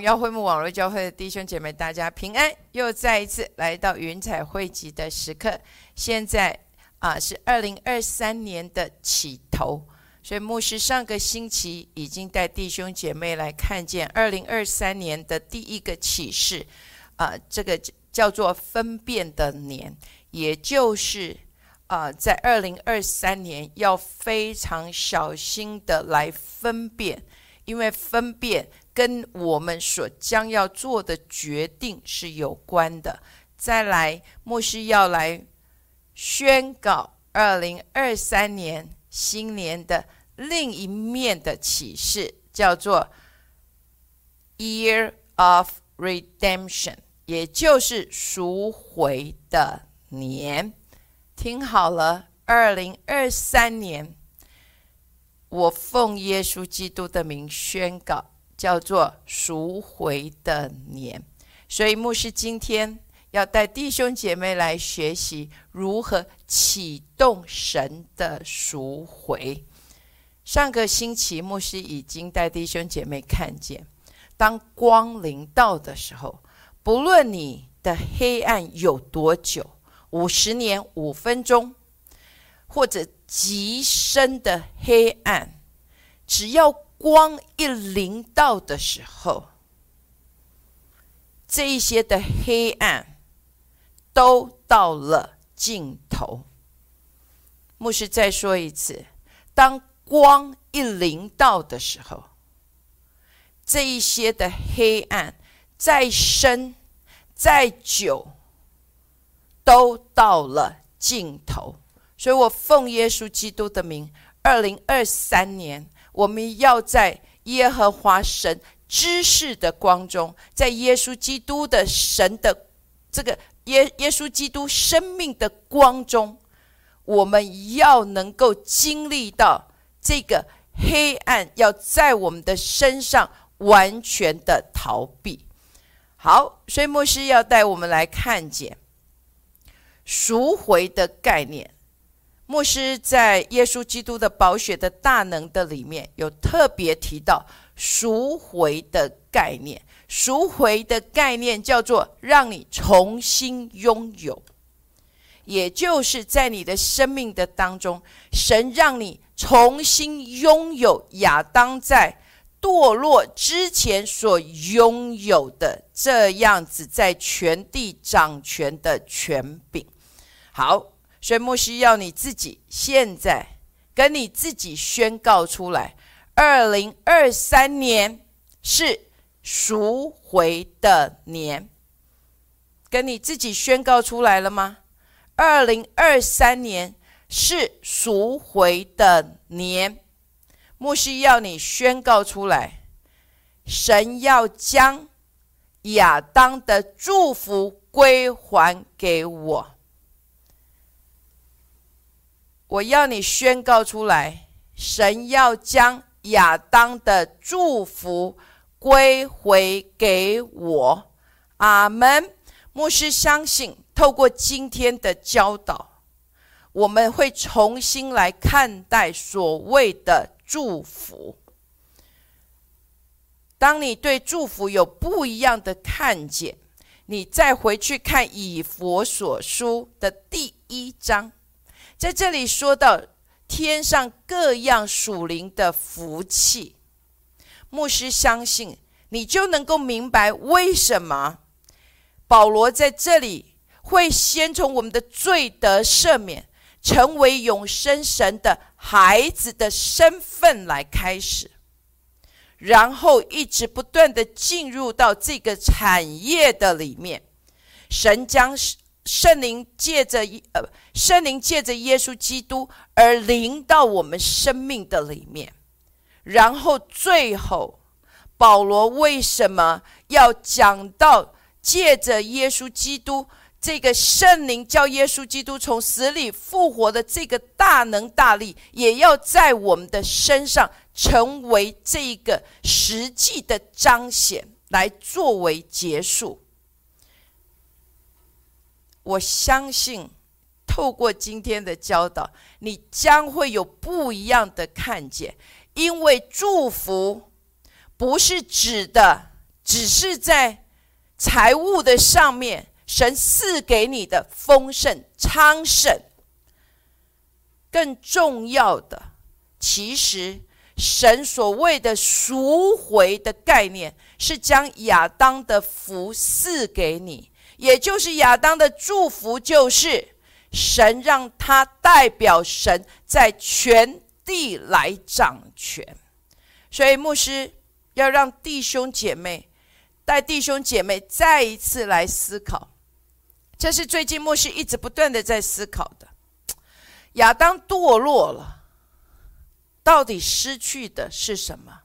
荣耀会幕网络教会的弟兄姐妹，大家平安！又再一次来到云彩汇集的时刻。现在啊，是二零二三年的起头，所以牧师上个星期已经带弟兄姐妹来看见二零二三年的第一个启示啊，这个叫做分辨的年，也就是啊，在二零二三年要非常小心的来分辨，因为分辨。跟我们所将要做的决定是有关的。再来，牧师要来宣告二零二三年新年的另一面的启示，叫做 Year of Redemption，也就是赎回的年。听好了，二零二三年，我奉耶稣基督的名宣告。叫做赎回的年，所以牧师今天要带弟兄姐妹来学习如何启动神的赎回。上个星期，牧师已经带弟兄姐妹看见，当光临到的时候，不论你的黑暗有多久，五十年、五分钟，或者极深的黑暗，只要。光一临到的时候，这一些的黑暗都到了尽头。牧师再说一次：当光一临到的时候，这一些的黑暗再深再久，都到了尽头。所以我奉耶稣基督的名，二零二三年。我们要在耶和华神知识的光中，在耶稣基督的神的这个耶耶稣基督生命的光中，我们要能够经历到这个黑暗要在我们的身上完全的逃避。好，所以牧师要带我们来看见赎回的概念。牧师在耶稣基督的宝血的大能的里面有特别提到赎回的概念，赎回的概念叫做让你重新拥有，也就是在你的生命的当中，神让你重新拥有亚当在堕落之前所拥有的这样子在全地掌权的权柄。好。所以牧师要你自己现在跟你自己宣告出来：二零二三年是赎回的年。跟你自己宣告出来了吗？二零二三年是赎回的年。牧师要你宣告出来：神要将亚当的祝福归还给我。我要你宣告出来，神要将亚当的祝福归回给我。阿门。牧师相信，透过今天的教导，我们会重新来看待所谓的祝福。当你对祝福有不一样的看见，你再回去看以佛所书的第一章。在这里说到天上各样属灵的福气，牧师相信你就能够明白为什么保罗在这里会先从我们的罪得赦免，成为永生神的孩子的身份来开始，然后一直不断的进入到这个产业的里面，神将圣灵借着呃，圣灵借着耶稣基督而临到我们生命的里面，然后最后，保罗为什么要讲到借着耶稣基督这个圣灵叫耶稣基督从死里复活的这个大能大力，也要在我们的身上成为这个实际的彰显，来作为结束。我相信，透过今天的教导，你将会有不一样的看见。因为祝福不是指的只是在财务的上面，神赐给你的丰盛昌盛。更重要的，其实神所谓的赎回的概念，是将亚当的福赐给你，也就是亚当的祝福，就是神让他代表神在全地来掌权。所以牧师要让弟兄姐妹带弟兄姐妹再一次来思考，这是最近牧师一直不断的在思考的。亚当堕落了，到底失去的是什么？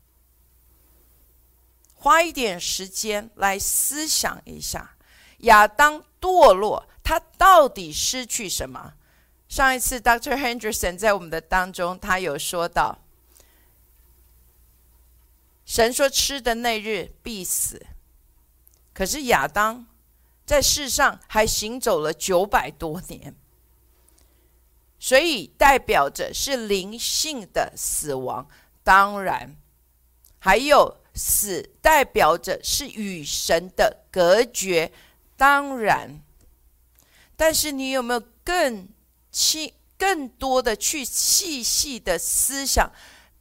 花一点时间来思想一下，亚当堕落，他到底失去什么？上一次 Dr. Henderson 在我们的当中，他有说到，神说吃的那日必死，可是亚当在世上还行走了九百多年。所以代表着是灵性的死亡，当然还有死代表着是与神的隔绝，当然。但是你有没有更细、更多的去细细的思想，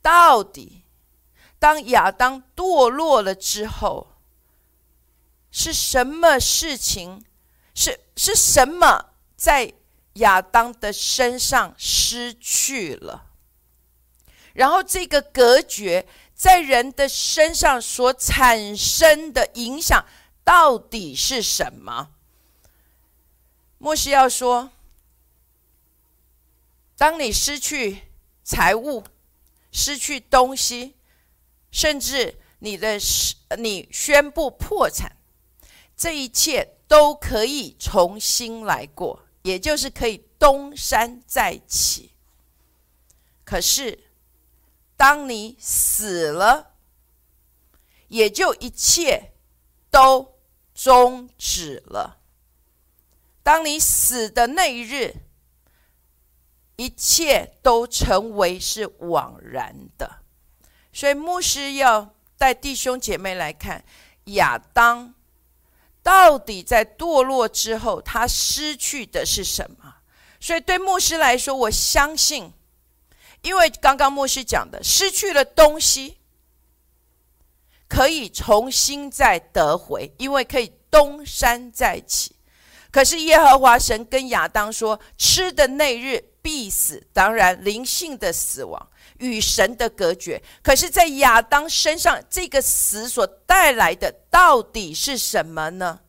到底当亚当堕落了之后，是什么事情？是是什么在？亚当的身上失去了，然后这个隔绝在人的身上所产生的影响到底是什么？莫西要说：当你失去财物、失去东西，甚至你的你宣布破产，这一切都可以重新来过。也就是可以东山再起。可是，当你死了，也就一切都终止了。当你死的那一日，一切都成为是枉然的。所以，牧师要带弟兄姐妹来看亚当。到底在堕落之后，他失去的是什么？所以对牧师来说，我相信，因为刚刚牧师讲的，失去了东西可以重新再得回，因为可以东山再起。可是耶和华神跟亚当说：“吃的那日必死。”当然，灵性的死亡与神的隔绝。可是，在亚当身上，这个死所带来的到底是什么呢？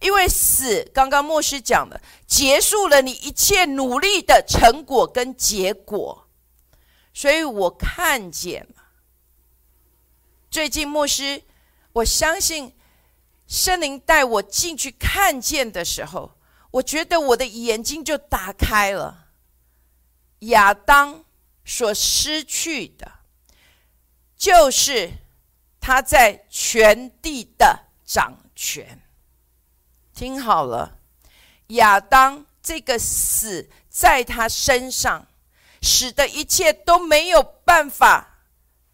因为死，刚刚牧师讲的，结束了你一切努力的成果跟结果。所以我看见。最近牧师，我相信。圣灵带我进去看见的时候，我觉得我的眼睛就打开了。亚当所失去的，就是他在全地的掌权。听好了，亚当这个死在他身上，使得一切都没有办法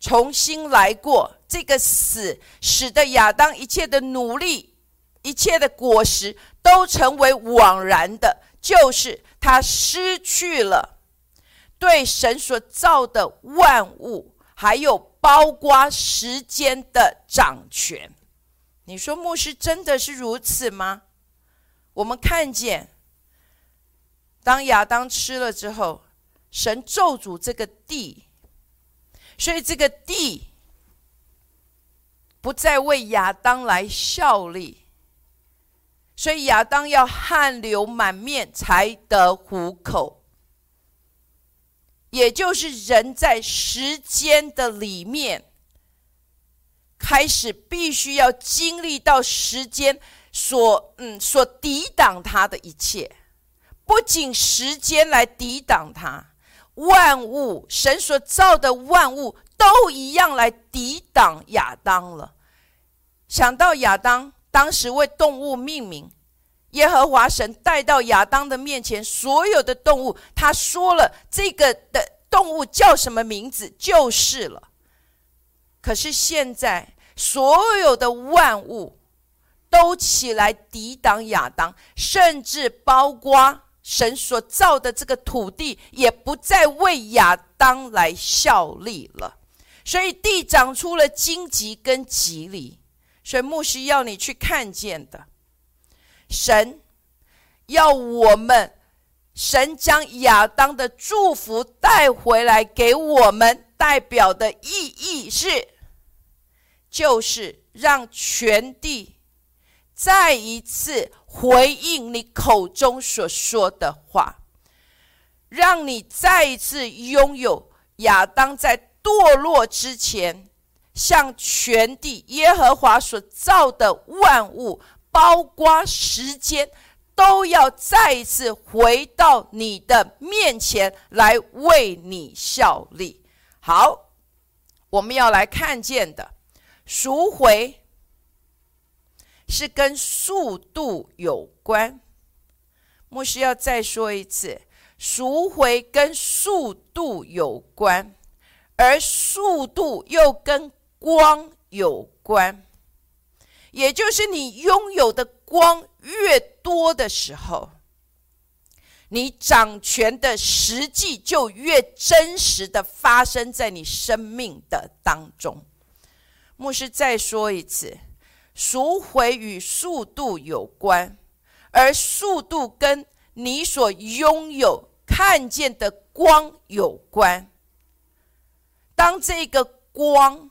重新来过。这个死使得亚当一切的努力、一切的果实都成为枉然的，就是他失去了对神所造的万物，还有包括时间的掌权。你说牧师真的是如此吗？我们看见，当亚当吃了之后，神咒诅这个地，所以这个地。不再为亚当来效力，所以亚当要汗流满面才得糊口。也就是人在时间的里面，开始必须要经历到时间所嗯所抵挡他的一切，不仅时间来抵挡他，万物神所造的万物都一样来抵挡亚当了。想到亚当当时为动物命名，耶和华神带到亚当的面前，所有的动物，他说了这个的动物叫什么名字就是了。可是现在所有的万物都起来抵挡亚当，甚至包括神所造的这个土地，也不再为亚当来效力了。所以地长出了荆棘跟棘藜。所以牧师要你去看见的，神要我们，神将亚当的祝福带回来给我们，代表的意义是。就是让全地再一次回应你口中所说的话，让你再一次拥有亚当在堕落之前向全地耶和华所造的万物，包括时间，都要再一次回到你的面前来为你效力。好，我们要来看见的。赎回是跟速度有关，牧师要再说一次，赎回跟速度有关，而速度又跟光有关，也就是你拥有的光越多的时候，你掌权的实际就越真实的发生在你生命的当中。牧师再说一次，赎回与速度有关，而速度跟你所拥有、看见的光有关。当这个光，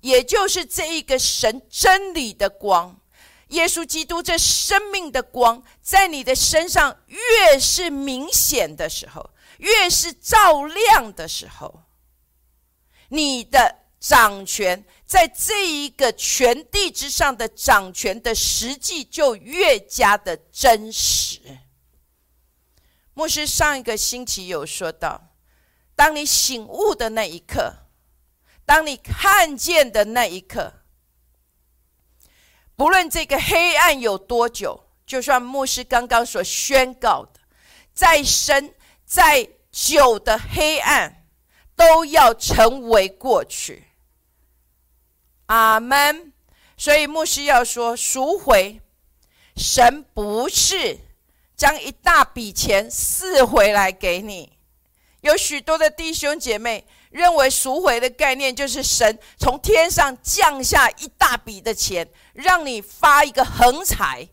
也就是这一个神真理的光，耶稣基督这生命的光，在你的身上越是明显的时候，越是照亮的时候，你的。掌权在这一个权地之上的掌权的实际就越加的真实。牧师上一个星期有说到，当你醒悟的那一刻，当你看见的那一刻，不论这个黑暗有多久，就算牧师刚刚所宣告的再深再久的黑暗，都要成为过去。阿门。所以牧师要说赎回，神不是将一大笔钱赐回来给你。有许多的弟兄姐妹认为赎回的概念就是神从天上降下一大笔的钱，让你发一个横财，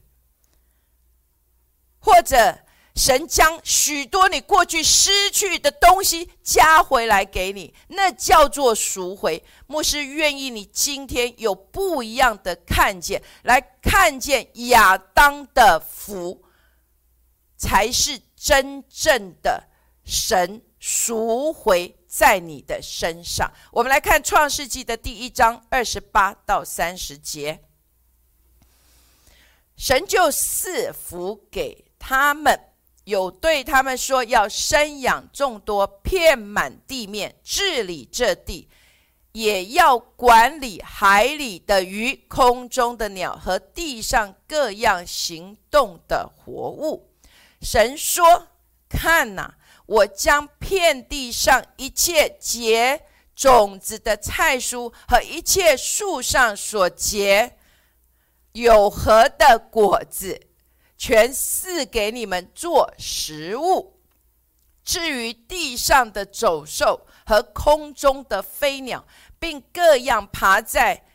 或者。神将许多你过去失去的东西加回来给你，那叫做赎回。牧师愿意你今天有不一样的看见，来看见亚当的福，才是真正的神赎回在你的身上。我们来看创世纪的第一章二十八到三十节，神就赐福给他们。有对他们说，要生养众多，遍满地面，治理这地，也要管理海里的鱼、空中的鸟和地上各样行动的活物。神说：“看哪，我将遍地上一切结种子的菜蔬和一切树上所结有核的果子。”全赐给你们做食物。至于地上的走兽和空中的飞鸟，并各样爬在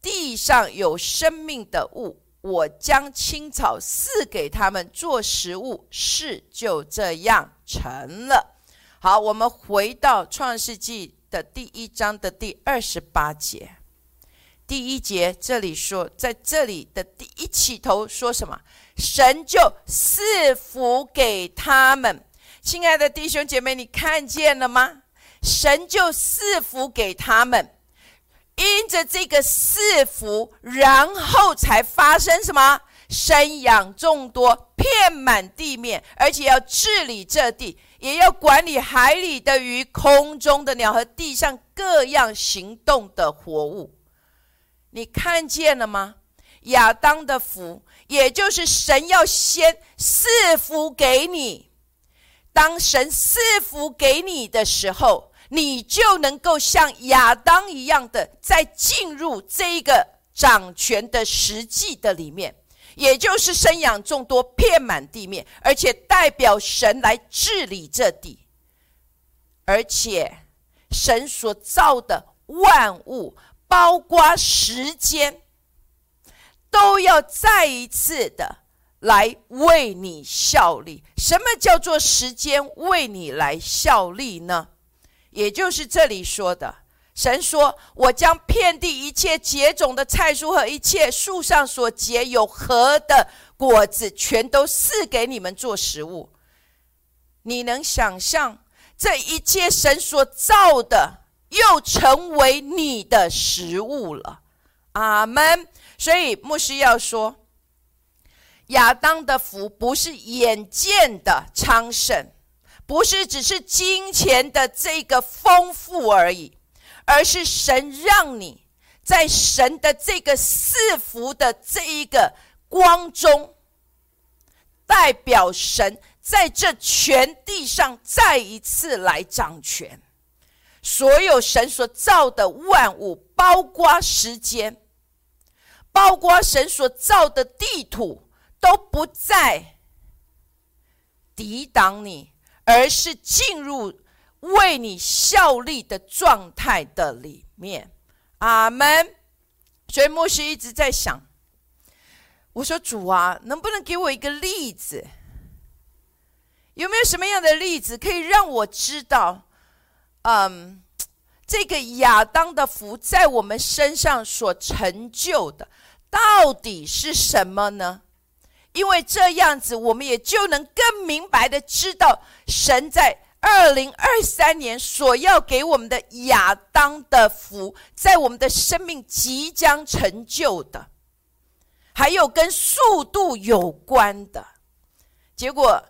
地上有生命的物，我将青草赐给他们做食物。事就这样成了。好，我们回到创世纪的第一章的第二十八节。第一节这里说，在这里的第一起头说什么？神就赐福给他们。亲爱的弟兄姐妹，你看见了吗？神就赐福给他们，因着这个赐福，然后才发生什么？生养众多，遍满地面，而且要治理这地，也要管理海里的鱼、空中的鸟和地上各样行动的活物。你看见了吗？亚当的福，也就是神要先赐福给你。当神赐福给你的时候，你就能够像亚当一样的，在进入这个掌权的实际的里面，也就是生养众多，遍满地面，而且代表神来治理这地，而且神所造的万物，包括时间，都要再一次的。来为你效力。什么叫做时间为你来效力呢？也就是这里说的，神说：“我将遍地一切结种的菜蔬和一切树上所结有核的果子，全都赐给你们做食物。”你能想象这一切神所造的，又成为你的食物了？阿门。所以牧师要说。亚当的福不是眼见的昌盛，不是只是金钱的这个丰富而已，而是神让你在神的这个赐福的这一个光中，代表神在这全地上再一次来掌权。所有神所造的万物，包括时间，包括神所造的地土。都不再抵挡你，而是进入为你效力的状态的里面。阿门。所以牧师一直在想，我说主啊，能不能给我一个例子？有没有什么样的例子可以让我知道，嗯，这个亚当的福在我们身上所成就的到底是什么呢？因为这样子，我们也就能更明白的知道，神在二零二三年所要给我们的亚当的福，在我们的生命即将成就的，还有跟速度有关的。结果，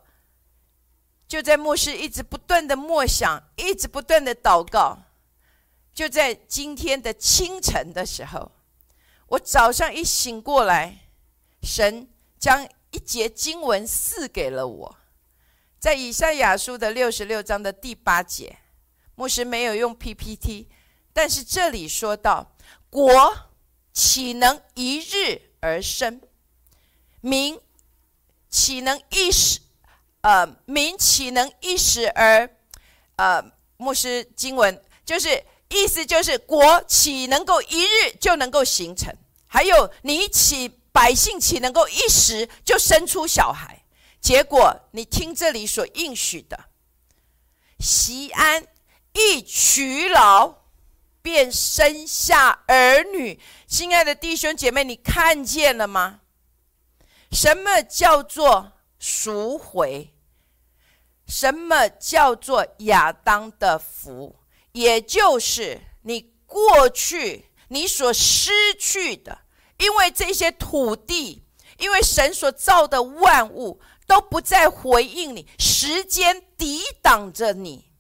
就在牧师一直不断的默想，一直不断的祷告，就在今天的清晨的时候，我早上一醒过来，神将。一节经文赐给了我，在以赛亚书的六十六章的第八节，牧师没有用 PPT，但是这里说到：国岂能一日而生？民岂能一时？呃，民岂能一时而？呃，牧师经文就是意思就是国岂能够一日就能够形成？还有你岂？百姓岂能够一时就生出小孩？结果你听这里所应许的，席安一娶老，便生下儿女。亲爱的弟兄姐妹，你看见了吗？什么叫做赎回？什么叫做亚当的福？也就是你过去你所失去的。因为这些土地，因为神所造的万物都不再回应你，时间抵挡着你。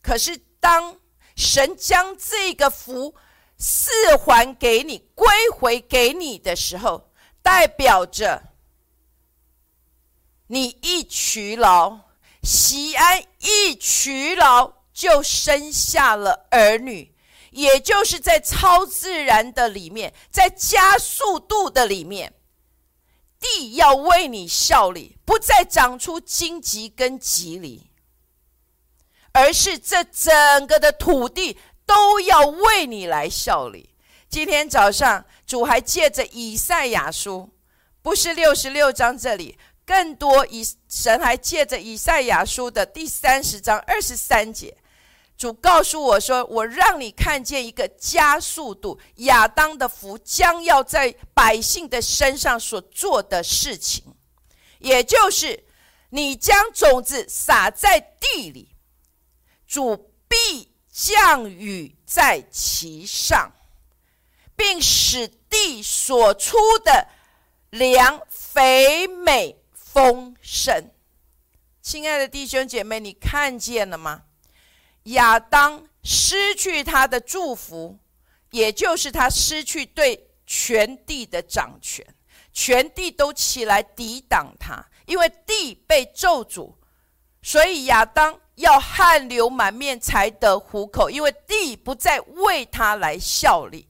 可是当神将这个福赐还给你、归回给你的时候，代表着你一娶劳，西安一娶劳，就生下了儿女。也就是在超自然的里面，在加速度的里面，地要为你效力，不再长出荆棘跟棘藜，而是这整个的土地都要为你来效力。今天早上主还借着以赛亚书，不是六十六章这里，更多以神还借着以赛亚书的第三十章二十三节。主告诉我说：“我让你看见一个加速度，亚当的福将要在百姓的身上所做的事情，也就是你将种子撒在地里，主必降雨在其上，并使地所出的粮肥美丰盛。”亲爱的弟兄姐妹，你看见了吗？亚当失去他的祝福，也就是他失去对全地的掌权，全地都起来抵挡他，因为地被咒诅，所以亚当要汗流满面才得糊口，因为地不再为他来效力，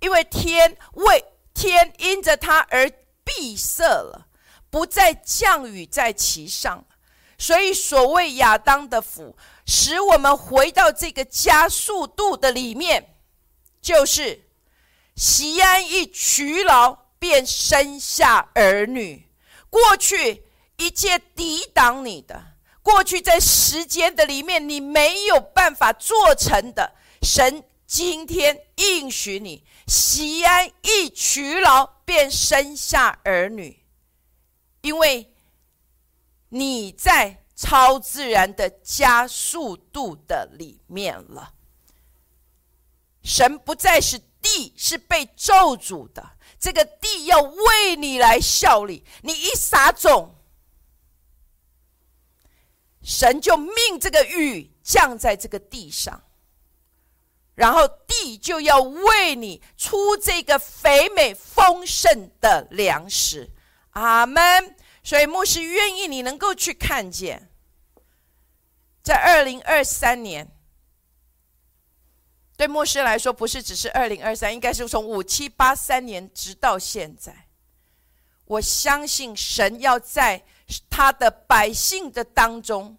因为天为天因着他而闭塞了，不再降雨在其上。所以，所谓亚当的福，使我们回到这个加速度的里面，就是习安一娶劳，便生下儿女。过去一切抵挡你的，过去在时间的里面你没有办法做成的，神今天应许你，习安一娶劳，便生下儿女，因为。你在超自然的加速度的里面了。神不再是地，是被咒诅的。这个地要为你来效力。你一撒种，神就命这个雨降在这个地上，然后地就要为你出这个肥美丰盛的粮食。阿门。所以牧师愿意你能够去看见，在二零二三年，对牧师来说不是只是二零二三，应该是从五七八三年直到现在。我相信神要在他的百姓的当中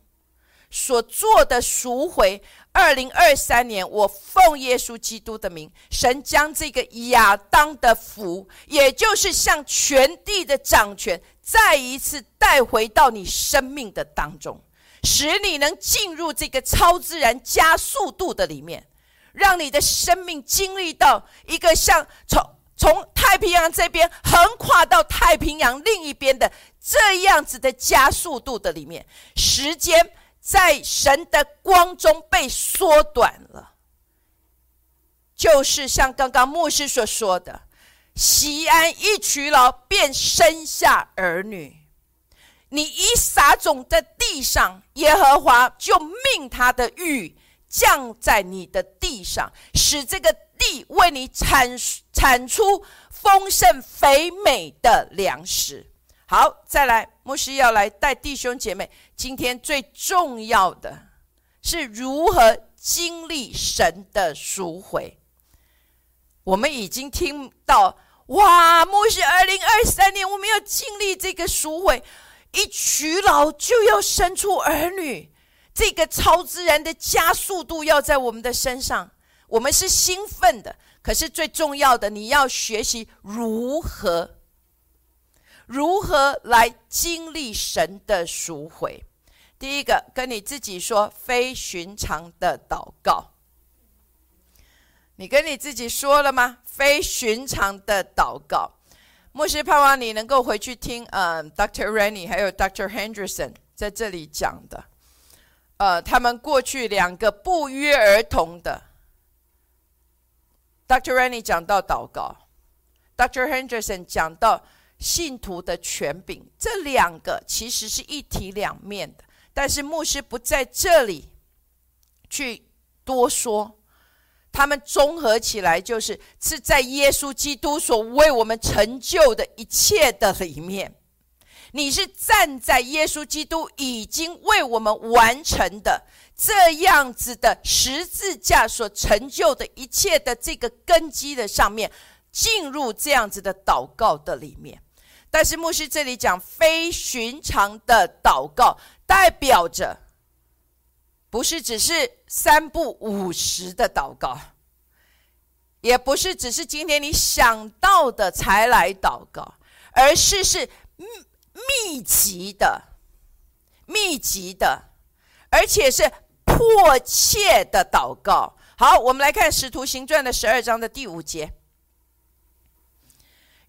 所做的赎回。二零二三年，我奉耶稣基督的名，神将这个亚当的福，也就是向全地的掌权。再一次带回到你生命的当中，使你能进入这个超自然加速度的里面，让你的生命经历到一个像从从太平洋这边横跨到太平洋另一边的这样子的加速度的里面，时间在神的光中被缩短了，就是像刚刚牧师所说的。西安一娶劳，便生下儿女。你一撒种在地上，耶和华就命他的雨降在你的地上，使这个地为你产产出丰盛肥美的粮食。好，再来，牧师要来带弟兄姐妹，今天最重要的是如何经历神的赎回。我们已经听到，哇！牧师，二零二三年我们要经历这个赎回，一娶老就要生出儿女，这个超自然的加速度要在我们的身上，我们是兴奋的。可是最重要的，你要学习如何，如何来经历神的赎回。第一个，跟你自己说非寻常的祷告。你跟你自己说了吗？非寻常的祷告，牧师盼望你能够回去听，嗯，Dr. Rennie 还有 Dr. Henderson 在这里讲的，呃，他们过去两个不约而同的，Dr. Rennie 讲到祷告，Dr. Henderson 讲到信徒的权柄，这两个其实是一体两面的，但是牧师不在这里去多说。他们综合起来，就是是在耶稣基督所为我们成就的一切的里面。你是站在耶稣基督已经为我们完成的这样子的十字架所成就的一切的这个根基的上面，进入这样子的祷告的里面。但是牧师这里讲非寻常的祷告，代表着。不是只是三不五十的祷告，也不是只是今天你想到的才来祷告，而是是密密集的、密集的，而且是迫切的祷告。好，我们来看《使徒行传》的十二章的第五节。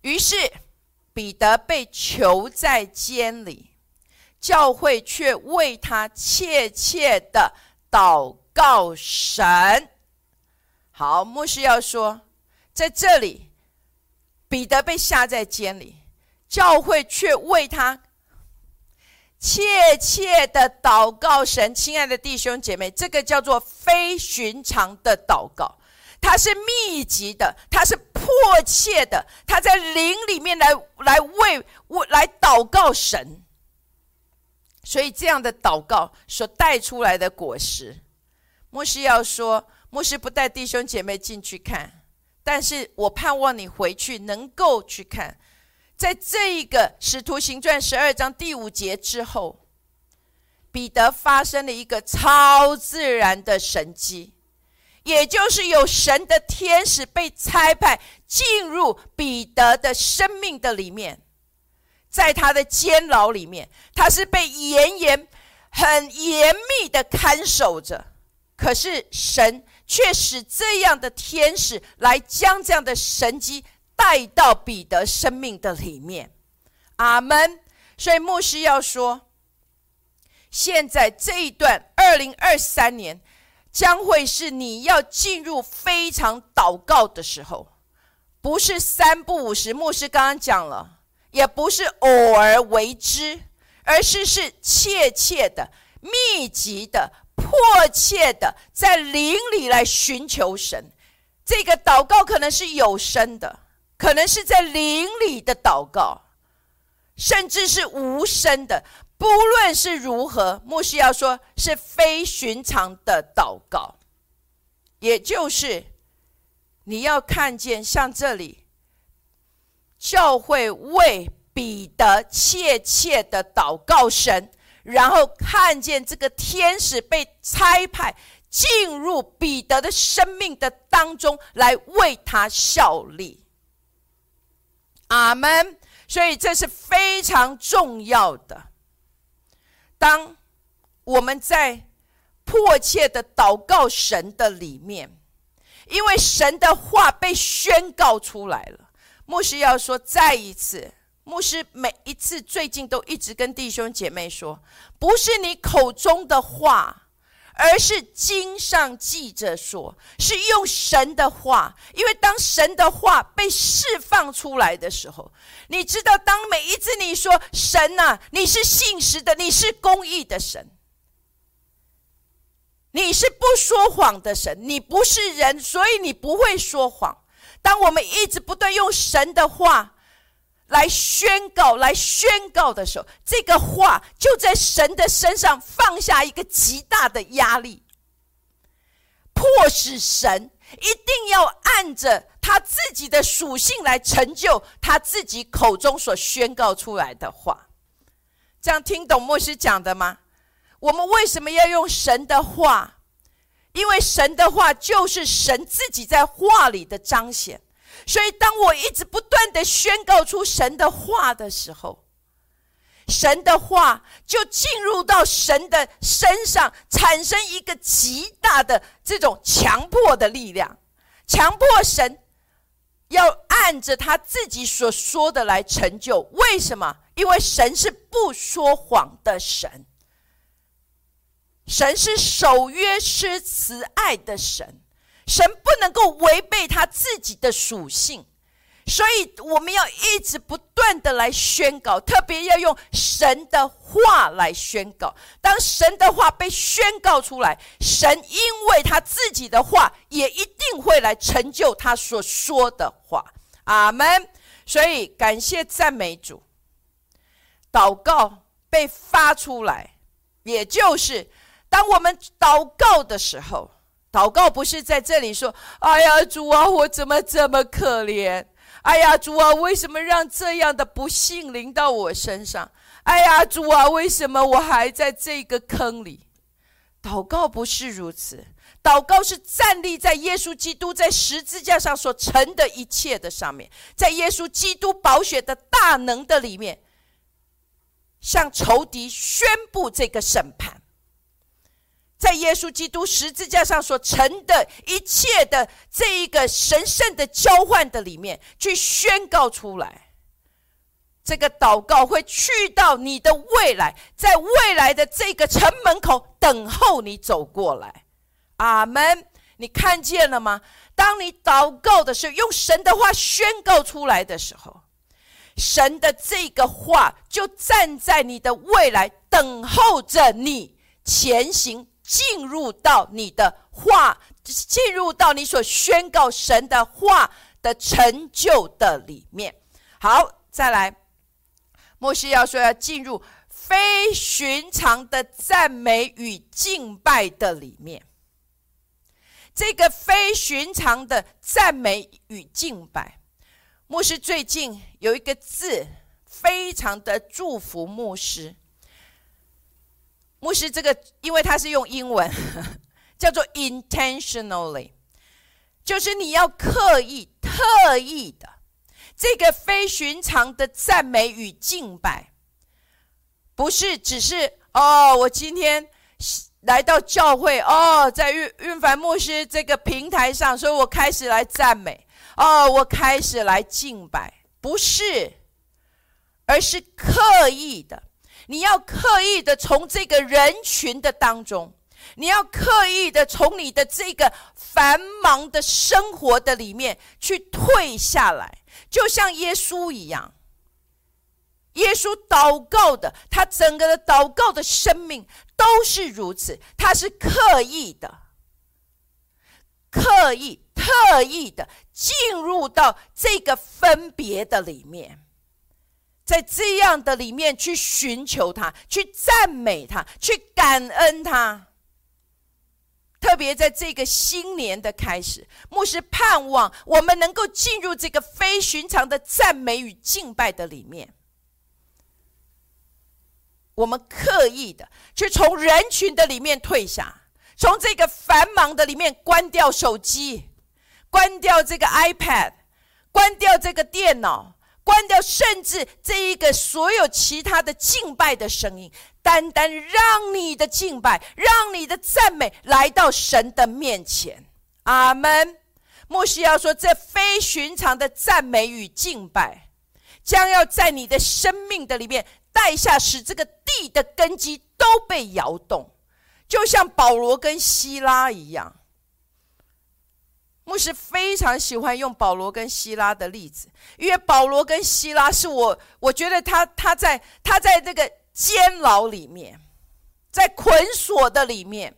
于是彼得被囚在监里。教会却为他切切的祷告神。好，牧师要说，在这里，彼得被下在监里，教会却为他切切的祷告神。亲爱的弟兄姐妹，这个叫做非寻常的祷告，它是密集的，它是迫切的，他在灵里面来来为为来祷告神。所以这样的祷告所带出来的果实，牧师要说，牧师不带弟兄姐妹进去看，但是我盼望你回去能够去看，在这一个使徒行传十二章第五节之后，彼得发生了一个超自然的神迹，也就是有神的天使被差派进入彼得的生命的里面。在他的监牢里面，他是被严严、很严密的看守着。可是神却使这样的天使来将这样的神机带到彼得生命的里面。阿门。所以牧师要说，现在这一段二零二三年将会是你要进入非常祷告的时候，不是三不五时。牧师刚刚讲了。也不是偶尔为之，而是是切切的、密集的、迫切的，在灵里来寻求神。这个祷告可能是有声的，可能是在灵里的祷告，甚至是无声的。不论是如何，牧师要说是非寻常的祷告，也就是你要看见像这里。教会为彼得切切的祷告神，然后看见这个天使被差派进入彼得的生命的当中来为他效力。阿门。所以这是非常重要的。当我们在迫切的祷告神的里面，因为神的话被宣告出来了。牧师要说再一次，牧师每一次最近都一直跟弟兄姐妹说，不是你口中的话，而是经上记着说，是用神的话。因为当神的话被释放出来的时候，你知道，当每一次你说神呐，你是信实的，你是公义的神，你是不说谎的神，你不是人，所以你不会说谎。当我们一直不断用神的话来宣告、来宣告的时候，这个话就在神的身上放下一个极大的压力，迫使神一定要按着他自己的属性来成就他自己口中所宣告出来的话。这样听懂牧师讲的吗？我们为什么要用神的话？因为神的话就是神自己在话里的彰显，所以当我一直不断的宣告出神的话的时候，神的话就进入到神的身上，产生一个极大的这种强迫的力量，强迫神要按着他自己所说的来成就。为什么？因为神是不说谎的神。神是守约施慈爱的神，神不能够违背他自己的属性，所以我们要一直不断的来宣告，特别要用神的话来宣告。当神的话被宣告出来，神因为他自己的话，也一定会来成就他所说的话。阿门。所以感谢赞美主，祷告被发出来，也就是。当我们祷告的时候，祷告不是在这里说：“哎呀，主啊，我怎么这么可怜？哎呀，主啊，为什么让这样的不幸临到我身上？哎呀，主啊，为什么我还在这个坑里？”祷告不是如此，祷告是站立在耶稣基督在十字架上所成的一切的上面，在耶稣基督宝血的大能的里面，向仇敌宣布这个审判。在耶稣基督十字架上所成的一切的这一个神圣的交换的里面，去宣告出来，这个祷告会去到你的未来，在未来的这个城门口等候你走过来。阿门！你看见了吗？当你祷告的时候，用神的话宣告出来的时候，神的这个话就站在你的未来，等候着你前行。进入到你的话，进入到你所宣告神的话的成就的里面。好，再来，牧师要说要进入非寻常的赞美与敬拜的里面。这个非寻常的赞美与敬拜，牧师最近有一个字，非常的祝福牧师。牧师这个，因为他是用英文，叫做 intentionally，就是你要刻意、特意的这个非寻常的赞美与敬拜，不是只是哦，我今天。来到教会哦，在运运凡牧师这个平台上，所以我开始来赞美哦，我开始来敬拜，不是，而是刻意的。你要刻意的从这个人群的当中，你要刻意的从你的这个繁忙的生活的里面去退下来，就像耶稣一样。耶稣祷告的，他整个的祷告的生命都是如此，他是刻意的、刻意、特意的进入到这个分别的里面，在这样的里面去寻求他，去赞美他，去感恩他。特别在这个新年的开始，牧师盼望我们能够进入这个非寻常的赞美与敬拜的里面。我们刻意的去从人群的里面退下，从这个繁忙的里面关掉手机，关掉这个 iPad，关掉这个电脑，关掉甚至这一个所有其他的敬拜的声音，单单让你的敬拜，让你的赞美来到神的面前。阿门。莫西要说，这非寻常的赞美与敬拜，将要在你的生命的里面。带下，使这个地的根基都被摇动，就像保罗跟希拉一样。牧师非常喜欢用保罗跟希拉的例子，因为保罗跟希拉是我，我觉得他他在他在这个监牢里面，在捆锁的里面，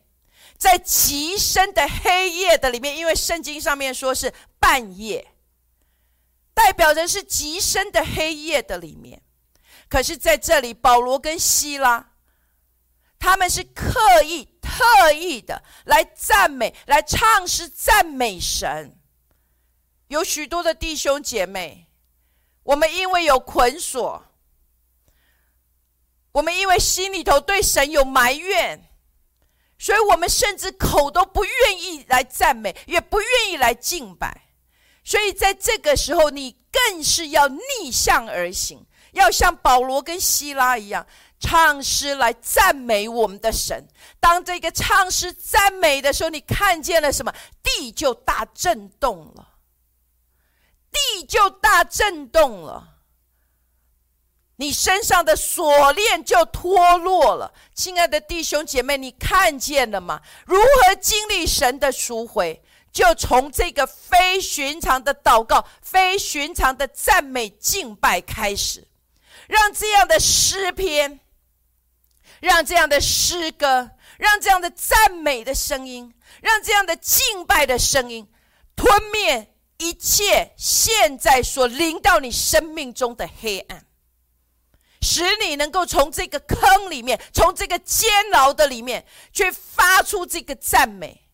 在极深的黑夜的里面，因为圣经上面说是半夜，代表着是极深的黑夜的里面。可是，在这里，保罗跟希拉，他们是刻意、特意的来赞美、来唱诗赞美神。有许多的弟兄姐妹，我们因为有捆锁，我们因为心里头对神有埋怨，所以我们甚至口都不愿意来赞美，也不愿意来敬拜。所以，在这个时候，你更是要逆向而行。要像保罗跟希拉一样唱诗来赞美我们的神。当这个唱诗赞美的时候，你看见了什么？地就大震动了，地就大震动了。你身上的锁链就脱落了。亲爱的弟兄姐妹，你看见了吗？如何经历神的赎回？就从这个非寻常的祷告、非寻常的赞美敬拜开始。让这样的诗篇，让这样的诗歌，让这样的赞美的声音，让这样的敬拜的声音，吞灭一切现在所临到你生命中的黑暗，使你能够从这个坑里面，从这个监牢的里面，去发出这个赞美，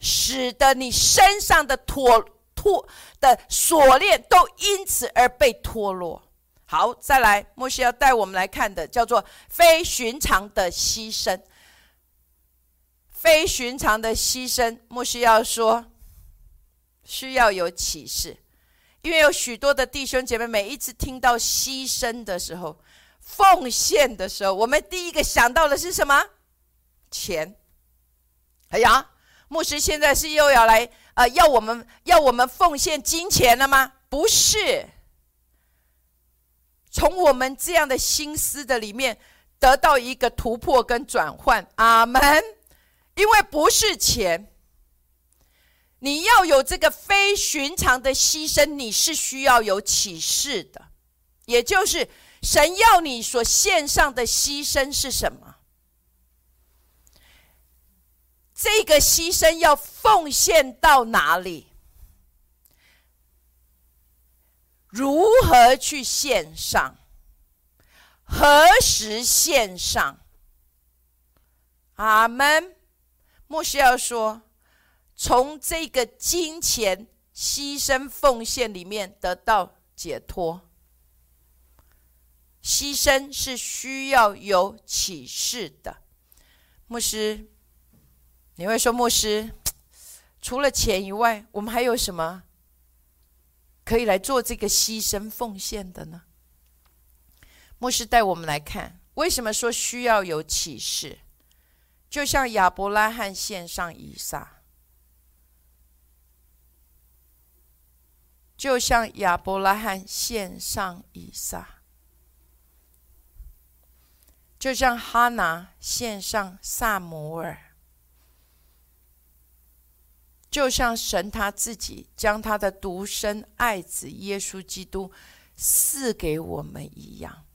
使得你身上的脱脱的锁链都因此而被脱落。好，再来，莫西要带我们来看的叫做非寻常的牺牲。非寻常的牺牲，莫西要说需要有启示，因为有许多的弟兄姐妹，每一次听到牺牲的时候、奉献的时候，我们第一个想到的是什么？钱。哎呀，牧师现在是又要来呃，要我们要我们奉献金钱了吗？不是。从我们这样的心思的里面得到一个突破跟转换，阿门。因为不是钱，你要有这个非寻常的牺牲，你是需要有启示的，也就是神要你所献上的牺牲是什么？这个牺牲要奉献到哪里？如何去献上？何时献上。阿门。牧师要说，从这个金钱牺牲奉献里面得到解脱。牺牲是需要有启示的。牧师，你会说，牧师，除了钱以外，我们还有什么可以来做这个牺牲奉献的呢？牧师带我们来看，为什么说需要有启示？就像亚伯拉罕献上以撒，就像亚伯拉罕献上以撒，就像哈拿献上萨摩尔，就像神他自己将他的独生爱子耶稣基督赐给我们一样。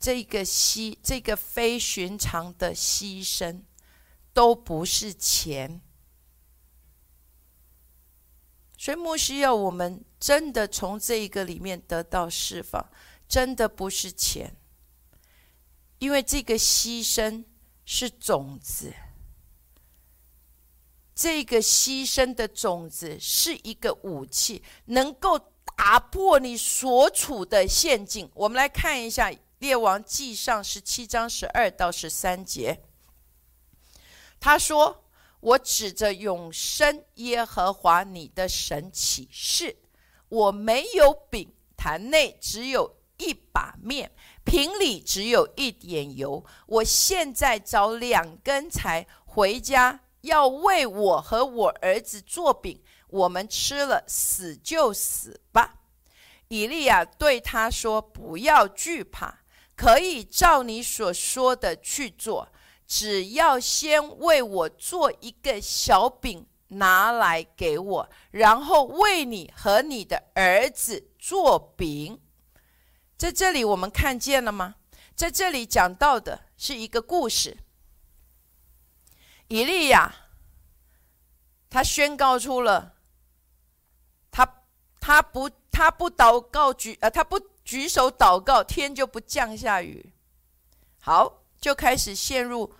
这个牺，这个非寻常的牺牲，都不是钱。所以，莫需要我们真的从这一个里面得到释放，真的不是钱，因为这个牺牲是种子，这个牺牲的种子是一个武器，能够打破你所处的陷阱。我们来看一下。列王记上十七章十二到十三节，他说：“我指着永生耶和华你的神起誓，我没有饼，坛内只有一把面，瓶里只有一点油。我现在找两根柴回家，要为我和我儿子做饼，我们吃了死就死吧。”以利亚对他说：“不要惧怕。”可以照你所说的去做，只要先为我做一个小饼拿来给我，然后为你和你的儿子做饼。在这里我们看见了吗？在这里讲到的是一个故事。以利亚他宣告出了，他他不他不祷告举呃他不。举手祷告，天就不降下雨。好，就开始陷入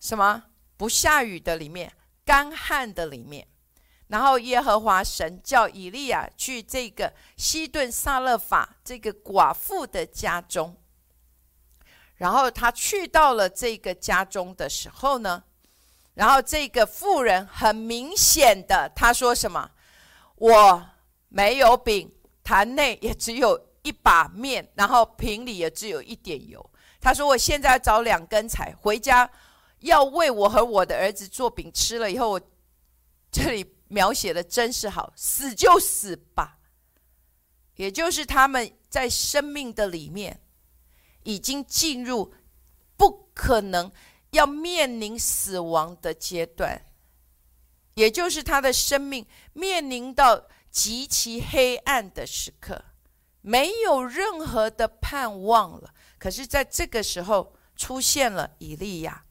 什么不下雨的里面，干旱的里面。然后耶和华神叫以利亚去这个西顿撒勒法这个寡妇的家中。然后他去到了这个家中的时候呢，然后这个妇人很明显的他说什么？我没有饼，坛内也只有。一把面，然后瓶里也只有一点油。他说：“我现在要找两根柴，回家要为我和我的儿子做饼吃了以后，这里描写的真是好，死就死吧。也就是他们在生命的里面已经进入不可能要面临死亡的阶段，也就是他的生命面临到极其黑暗的时刻。”没有任何的盼望了。可是，在这个时候出现了以利亚。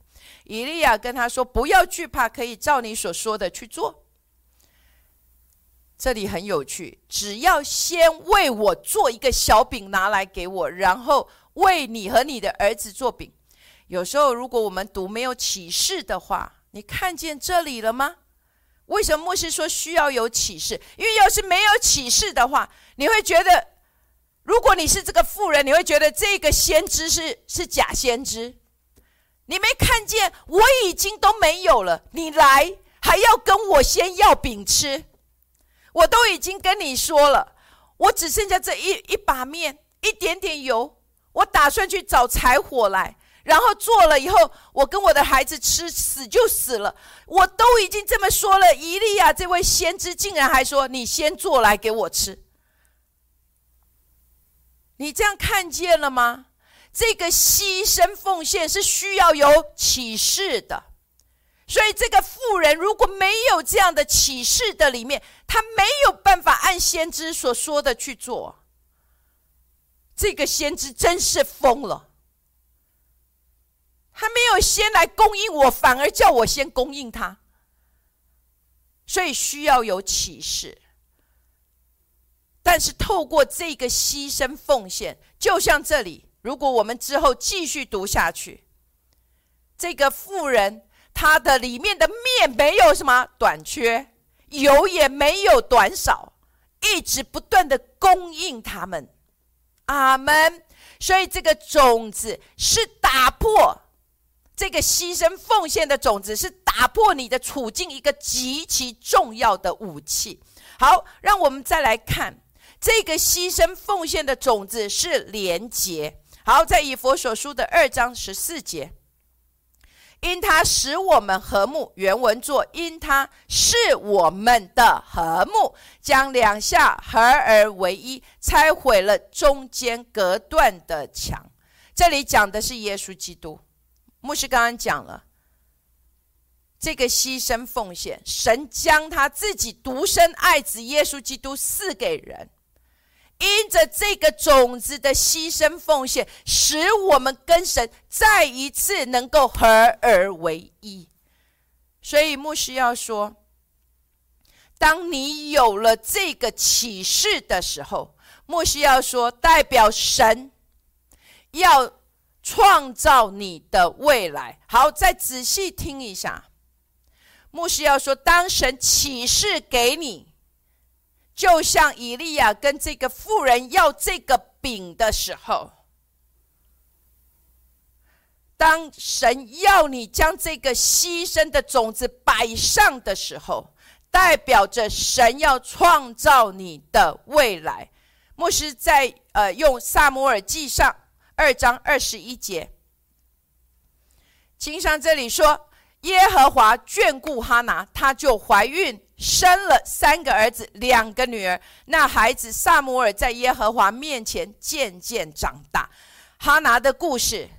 以利亚跟他说：“不要惧怕，可以照你所说的去做。”这里很有趣，只要先为我做一个小饼拿来给我，然后为你和你的儿子做饼。有时候，如果我们读没有启示的话，你看见这里了吗？为什么牧师说需要有启示？因为要是没有启示的话，你会觉得。如果你是这个妇人，你会觉得这个先知是是假先知。你没看见我已经都没有了，你来还要跟我先要饼吃？我都已经跟你说了，我只剩下这一一把面，一点点油。我打算去找柴火来，然后做了以后，我跟我的孩子吃，死就死了。我都已经这么说了，伊利亚这位先知竟然还说：“你先做来给我吃。”你这样看见了吗？这个牺牲奉献是需要有启示的，所以这个妇人如果没有这样的启示的里面，他没有办法按先知所说的去做。这个先知真是疯了，他没有先来供应我，反而叫我先供应他，所以需要有启示。但是透过这个牺牲奉献，就像这里，如果我们之后继续读下去，这个妇人她的里面的面没有什么短缺，油也没有短少，一直不断的供应他们。阿门。所以这个种子是打破这个牺牲奉献的种子，是打破你的处境一个极其重要的武器。好，让我们再来看这个牺牲奉献的种子是廉洁。好，在以佛所书的二章十四节。因他使我们和睦，原文作因他是我们的和睦，将两下合而为一，拆毁了中间隔断的墙。这里讲的是耶稣基督。牧师刚刚讲了，这个牺牲奉献，神将他自己独生爱子耶稣基督赐给人。因着这个种子的牺牲奉献，使我们跟神再一次能够合而为一。所以牧师要说：当你有了这个启示的时候，牧师要说，代表神要创造你的未来。好，再仔细听一下，牧师要说：当神启示给你。就像以利亚跟这个妇人要这个饼的时候，当神要你将这个牺牲的种子摆上的时候，代表着神要创造你的未来。牧师在呃用萨摩尔记上二章二十一节，经上这里说。耶和华眷顾哈拿，她就怀孕，生了三个儿子，两个女儿。那孩子萨姆尔在耶和华面前渐渐长大。哈拿的故事，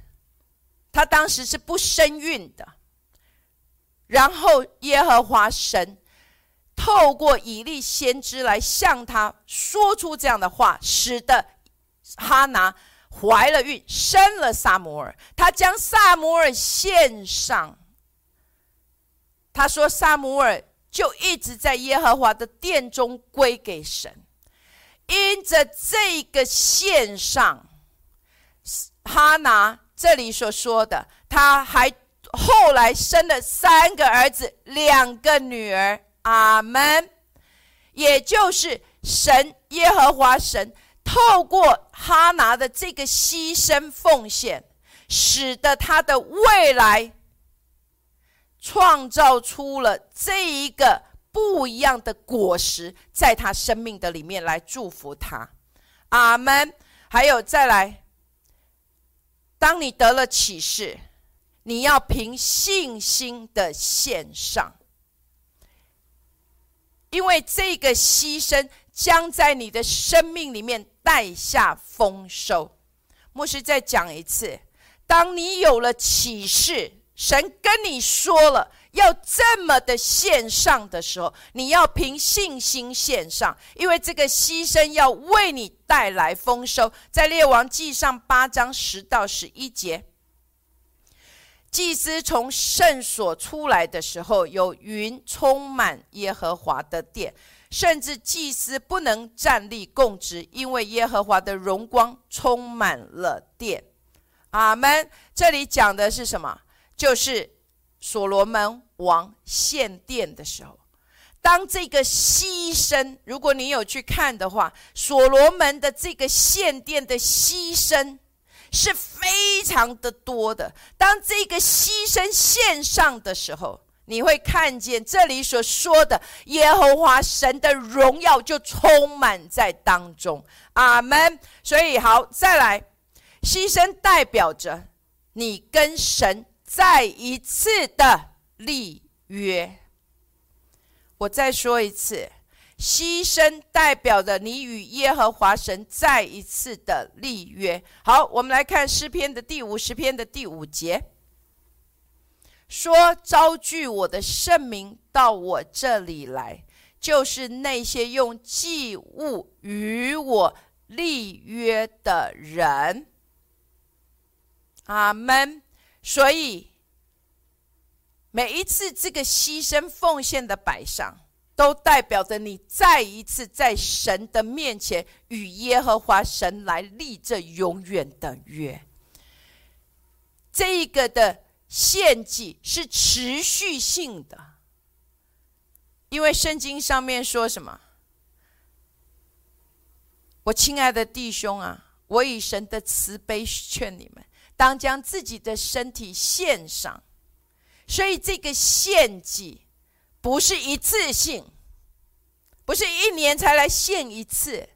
他当时是不生孕的。然后耶和华神透过以利先知来向他说出这样的话，使得哈拿怀了孕，生了萨摩尔。他将萨摩尔献上。他说：“萨摩尔就一直在耶和华的殿中归给神，因着这个线上，哈拿这里所说的，他还后来生了三个儿子，两个女儿。阿门。也就是神耶和华神透过哈拿的这个牺牲奉献，使得他的未来。”创造出了这一个不一样的果实，在他生命的里面来祝福他，阿门。还有再来，当你得了启示，你要凭信心的献上，因为这个牺牲将在你的生命里面带下丰收。牧师再讲一次，当你有了启示。神跟你说了要这么的献上的时候，你要凭信心献上，因为这个牺牲要为你带来丰收。在列王记上八章十到十一节，祭司从圣所出来的时候，有云充满耶和华的殿，甚至祭司不能站立供职，因为耶和华的荣光充满了殿。阿门。这里讲的是什么？就是所罗门王献殿的时候，当这个牺牲，如果你有去看的话，所罗门的这个献殿的牺牲是非常的多的。当这个牺牲献上的时候，你会看见这里所说的耶和华神的荣耀就充满在当中。阿门。所以好，再来，牺牲代表着你跟神。再一次的立约，我再说一次，牺牲代表着你与耶和华神再一次的立约。好，我们来看诗篇的第五十篇的第五节，说：“招聚我的圣名到我这里来，就是那些用祭物与我立约的人。”阿门。所以，每一次这个牺牲奉献的摆上，都代表着你再一次在神的面前与耶和华神来立这永远的约。这一个的献祭是持续性的，因为圣经上面说什么？我亲爱的弟兄啊，我以神的慈悲劝你们，当将自己的身体献上。所以这个献祭不是一次性，不是一年才来献一次，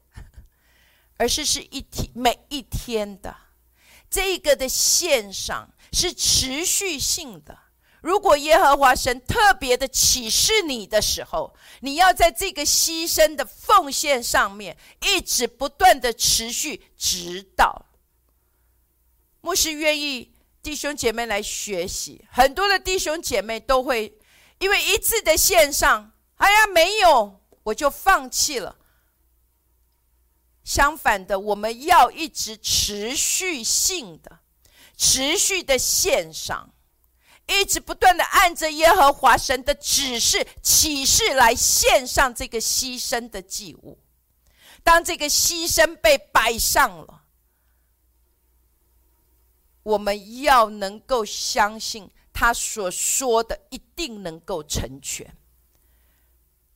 而是是一天每一天的。这个的献上是持续性的。如果耶和华神特别的启示你的时候，你要在这个牺牲的奉献上面一直不断的持续，直到牧师愿意弟兄姐妹来学习。很多的弟兄姐妹都会因为一次的献上，哎呀没有，我就放弃了。相反的，我们要一直持续性的、持续的献上。一直不断的按着耶和华神的指示启示来献上这个牺牲的祭物。当这个牺牲被摆上了，我们要能够相信他所说的一定能够成全，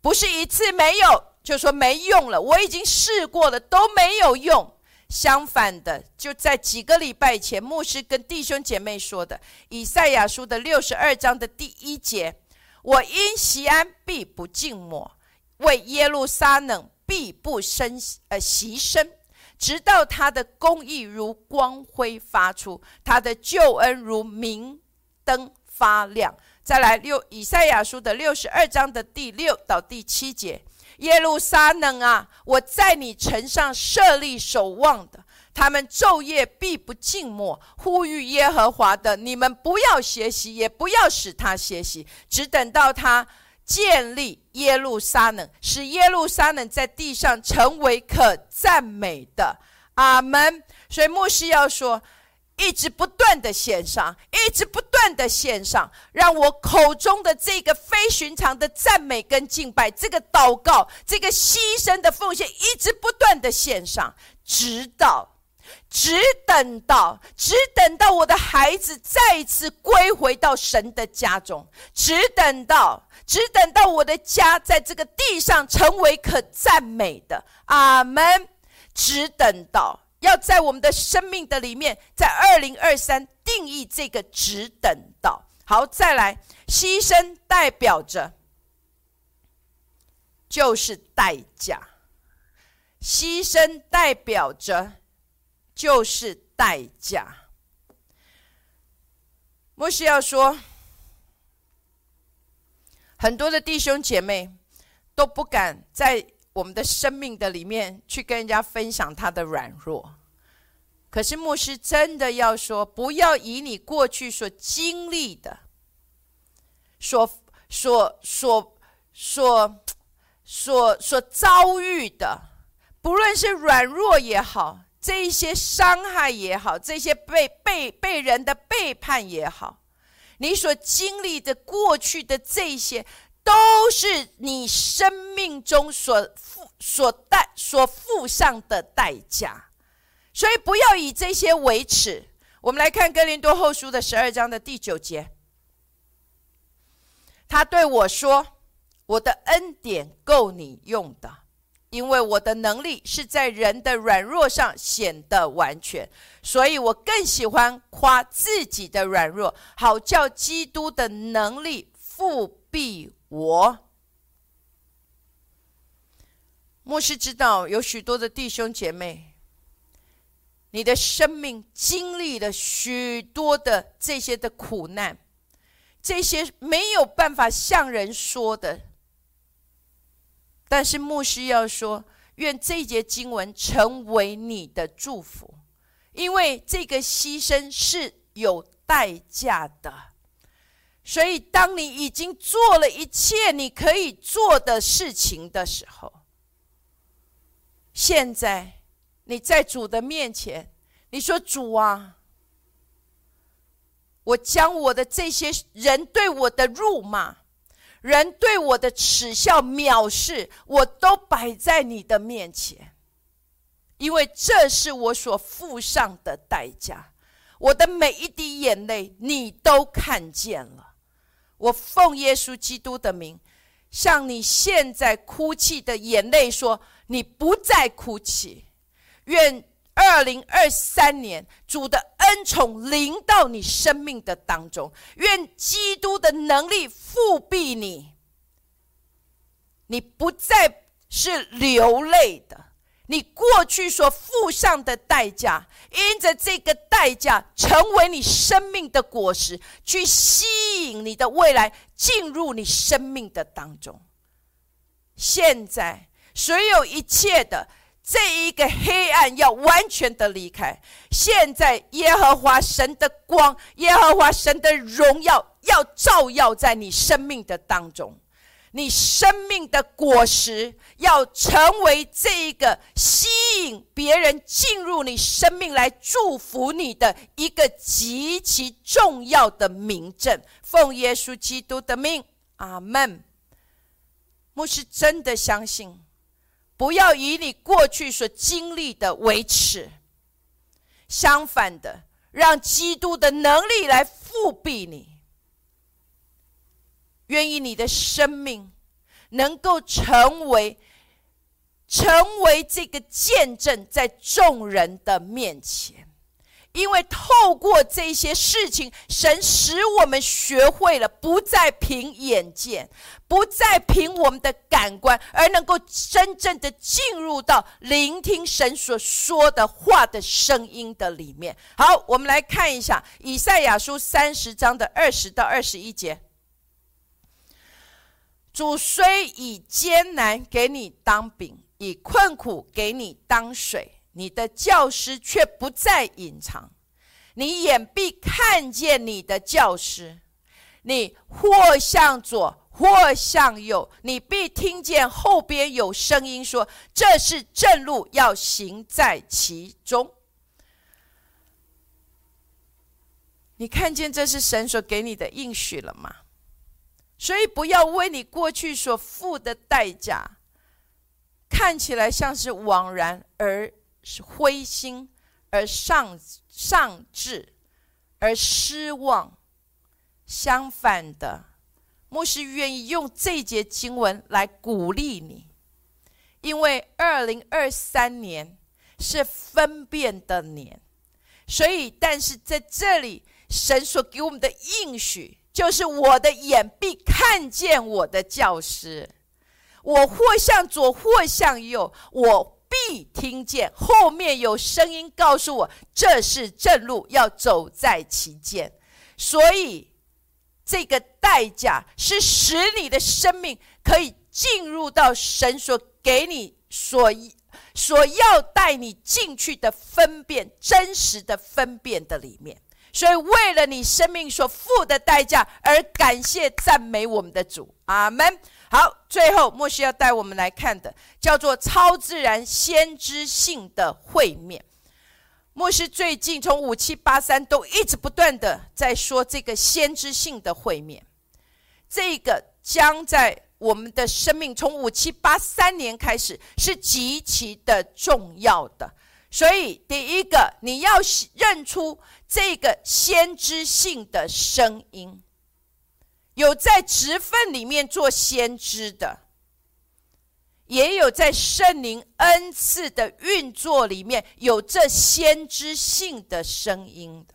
不是一次没有就说没用了。我已经试过了都没有用。相反的，就在几个礼拜前，牧师跟弟兄姐妹说的，以赛亚书的六十二章的第一节：“我因西安必不静默，为耶路撒冷必不生呃牺牲，直到他的公义如光辉发出，他的救恩如明灯发亮。”再来六以赛亚书的六十二章的第六到第七节。耶路撒冷啊，我在你城上设立守望的，他们昼夜必不静默，呼吁耶和华的。你们不要学习，也不要使他学习，只等到他建立耶路撒冷，使耶路撒冷在地上成为可赞美的。阿门。所以牧师要说。一直不断的献上，一直不断的献上，让我口中的这个非寻常的赞美跟敬拜，这个祷告，这个牺牲的奉献，一直不断的献上，直到，只等到，只等到我的孩子再一次归回到神的家中，只等到，只等到我的家在这个地上成为可赞美的。阿门。只等到。要在我们的生命的里面，在二零二三定义这个只等到好，再来牺牲代表着就是代价，牺牲代表着就是代价。莫西要说，很多的弟兄姐妹都不敢在。我们的生命的里面去跟人家分享他的软弱，可是牧师真的要说，不要以你过去所经历的、所、所、所、所、所、所遭遇的，不论是软弱也好，这一些伤害也好，这些被被被人的背叛也好，你所经历的过去的这些。都是你生命中所付、所代、所付上的代价，所以不要以这些为耻。我们来看哥林多后书的十二章的第九节，他对我说：“我的恩典够你用的，因为我的能力是在人的软弱上显得完全，所以我更喜欢夸自己的软弱，好叫基督的能力复辟。”我牧师知道有许多的弟兄姐妹，你的生命经历了许多的这些的苦难，这些没有办法向人说的。但是牧师要说，愿这节经文成为你的祝福，因为这个牺牲是有代价的。所以，当你已经做了一切你可以做的事情的时候，现在你在主的面前，你说：“主啊，我将我的这些人对我的辱骂，人对我的耻笑、藐视，我都摆在你的面前，因为这是我所付上的代价。我的每一滴眼泪，你都看见了。我奉耶稣基督的名，向你现在哭泣的眼泪说：你不再哭泣。愿二零二三年主的恩宠临到你生命的当中，愿基督的能力复庇你。你不再是流泪的。你过去所付上的代价，因着这个代价，成为你生命的果实，去吸引你的未来进入你生命的当中。现在，所有一切的这一个黑暗要完全的离开。现在，耶和华神的光，耶和华神的荣耀要照耀在你生命的当中。你生命的果实要成为这一个吸引别人进入你生命来祝福你的一个极其重要的名证。奉耶稣基督的命，阿门。牧师真的相信，不要以你过去所经历的为耻，相反的，让基督的能力来复辟你。愿意你的生命能够成为成为这个见证，在众人的面前，因为透过这些事情，神使我们学会了不再凭眼见，不再凭我们的感官，而能够真正的进入到聆听神所说的话的声音的里面。好，我们来看一下以赛亚书三十章的二十到二十一节。主虽以艰难给你当饼，以困苦给你当水，你的教师却不再隐藏。你眼必看见你的教师，你或向左，或向右，你必听见后边有声音说：“这是正路，要行在其中。”你看见这是神所给你的应许了吗？所以，不要为你过去所付的代价，看起来像是枉然，而灰心，而丧丧志，而失望。相反的，牧师愿意用这节经文来鼓励你，因为二零二三年是分辨的年，所以，但是在这里，神所给我们的应许。就是我的眼必看见我的教师，我或向左或向右，我必听见后面有声音告诉我这是正路，要走在其间。所以，这个代价是使你的生命可以进入到神所给你所所要带你进去的分辨真实的分辨的里面。所以，为了你生命所付的代价而感谢赞美我们的主，阿门。好，最后莫西要带我们来看的，叫做超自然先知性的会面。莫西最近从五七八三都一直不断的在说这个先知性的会面，这个将在我们的生命从五七八三年开始是极其的重要的。所以，第一个，你要认出这个先知性的声音，有在职分里面做先知的，也有在圣灵恩赐的运作里面有这先知性的声音的。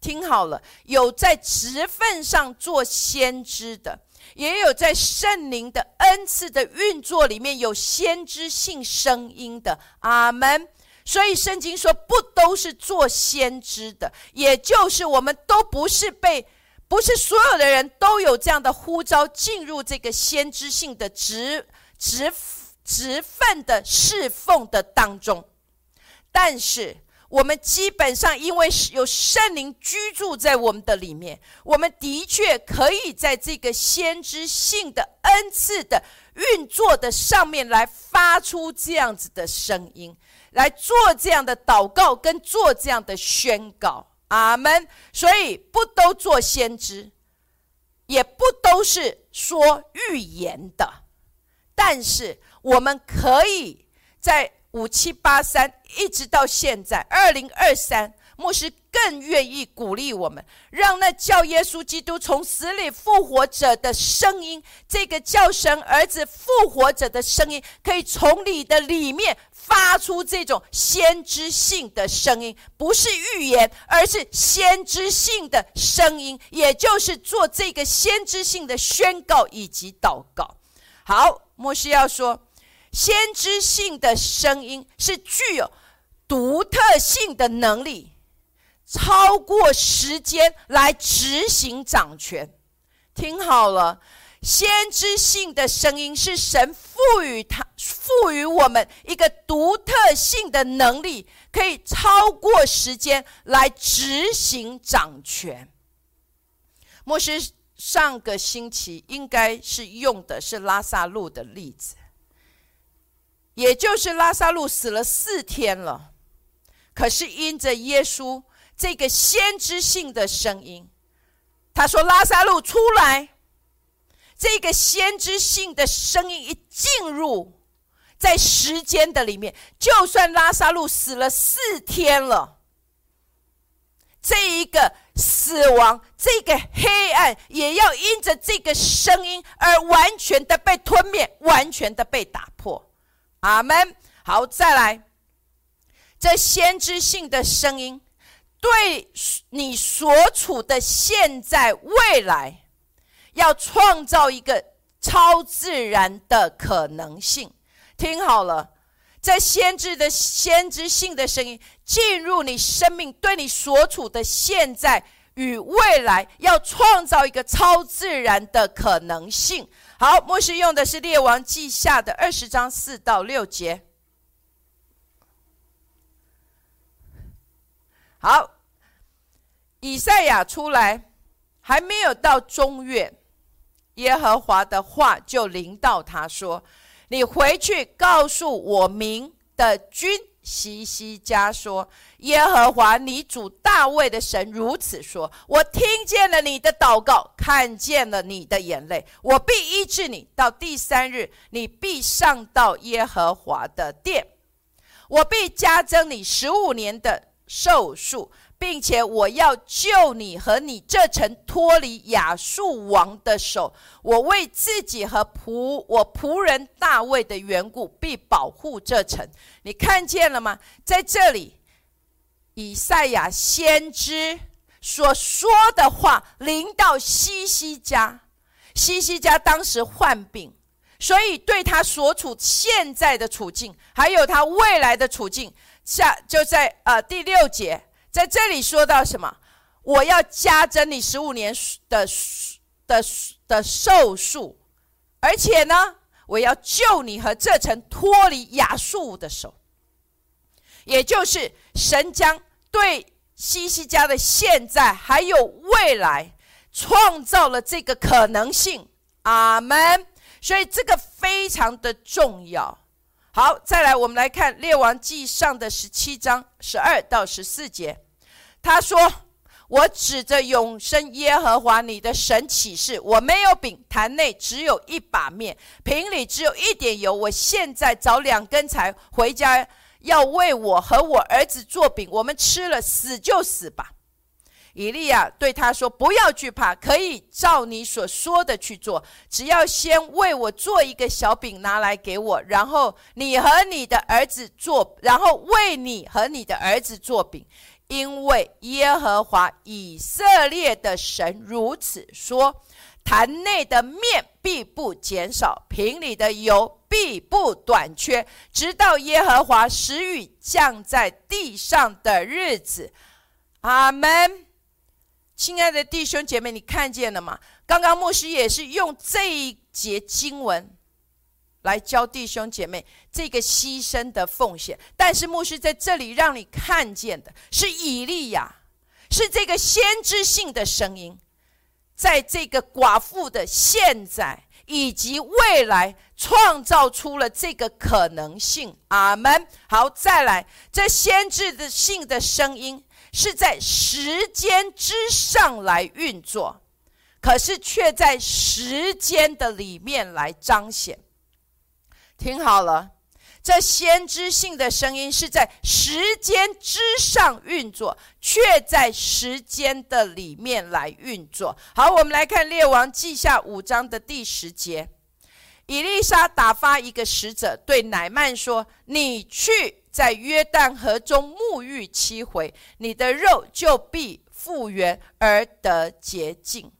听好了，有在职分上做先知的，也有在圣灵的恩赐的运作里面有先知性声音的。阿门。所以圣经说，不都是做先知的，也就是我们都不是被，不是所有的人都有这样的呼召进入这个先知性的职职职分的侍奉的当中。但是我们基本上因为有圣灵居住在我们的里面，我们的确可以在这个先知性的恩赐的运作的上面来发出这样子的声音。来做这样的祷告，跟做这样的宣告，阿门。所以不都做先知，也不都是说预言的，但是我们可以在五七八三一直到现在二零二三。牧师更愿意鼓励我们，让那叫耶稣基督从死里复活者的声音，这个叫神儿子复活者的声音，可以从你的里面发出这种先知性的声音，不是预言，而是先知性的声音，也就是做这个先知性的宣告以及祷告。好，牧师要说，先知性的声音是具有独特性的能力。超过时间来执行掌权，听好了，先知性的声音是神赋予他、赋予我们一个独特性的能力，可以超过时间来执行掌权。牧师上个星期应该是用的是拉萨路的例子，也就是拉萨路死了四天了，可是因着耶稣。这个先知性的声音，他说：“拉萨路出来。”这个先知性的声音一进入在时间的里面，就算拉萨路死了四天了，这一个死亡，这个黑暗，也要因着这个声音而完全的被吞灭，完全的被打破。阿门。好，再来，这先知性的声音。对你所处的现在未来，要创造一个超自然的可能性。听好了，在先知的先知性的声音进入你生命，对你所处的现在与未来，要创造一个超自然的可能性。好，牧师用的是《列王记下》的二十章四到六节。好。以赛亚出来，还没有到中月，耶和华的话就临到他说：“你回去告诉我民的君西西家说，耶和华你主大卫的神如此说：我听见了你的祷告，看见了你的眼泪，我必医治你。到第三日，你必上到耶和华的殿，我必加增你十五年的寿数。”并且我要救你和你这城脱离亚述王的手。我为自己和仆我仆人大卫的缘故，必保护这城。你看见了吗？在这里，以赛亚先知所说的话临到西西家。西西家当时患病，所以对他所处现在的处境，还有他未来的处境，下就在呃第六节。在这里说到什么？我要加增你十五年的的的寿数，而且呢，我要救你和这城脱离亚述的手。也就是神将对西西家的现在还有未来创造了这个可能性。阿门。所以这个非常的重要。好，再来，我们来看列王记上的十七章十二到十四节。他说：“我指着永生耶和华你的神起誓，我没有饼，坛内只有一把面，瓶里只有一点油。我现在找两根柴回家，要为我和我儿子做饼，我们吃了死就死吧。”以利亚对他说：“不要惧怕，可以照你所说的去做，只要先为我做一个小饼拿来给我，然后你和你的儿子做，然后为你和你的儿子做饼。”因为耶和华以色列的神如此说：坛内的面必不减少，瓶里的油必不短缺，直到耶和华使雨降在地上的日子。阿门。亲爱的弟兄姐妹，你看见了吗？刚刚牧师也是用这一节经文。来教弟兄姐妹这个牺牲的奉献，但是牧师在这里让你看见的是以利亚，是这个先知性的声音，在这个寡妇的现在以及未来创造出了这个可能性。阿门。好，再来，这先知的性的声音是在时间之上来运作。可是却在时间的里面来彰显。听好了，这先知性的声音是在时间之上运作，却在时间的里面来运作。好，我们来看《列王记下》五章的第十节。以丽莎打发一个使者对乃曼说：“你去在约旦河中沐浴七回，你的肉就必复原而得洁净。”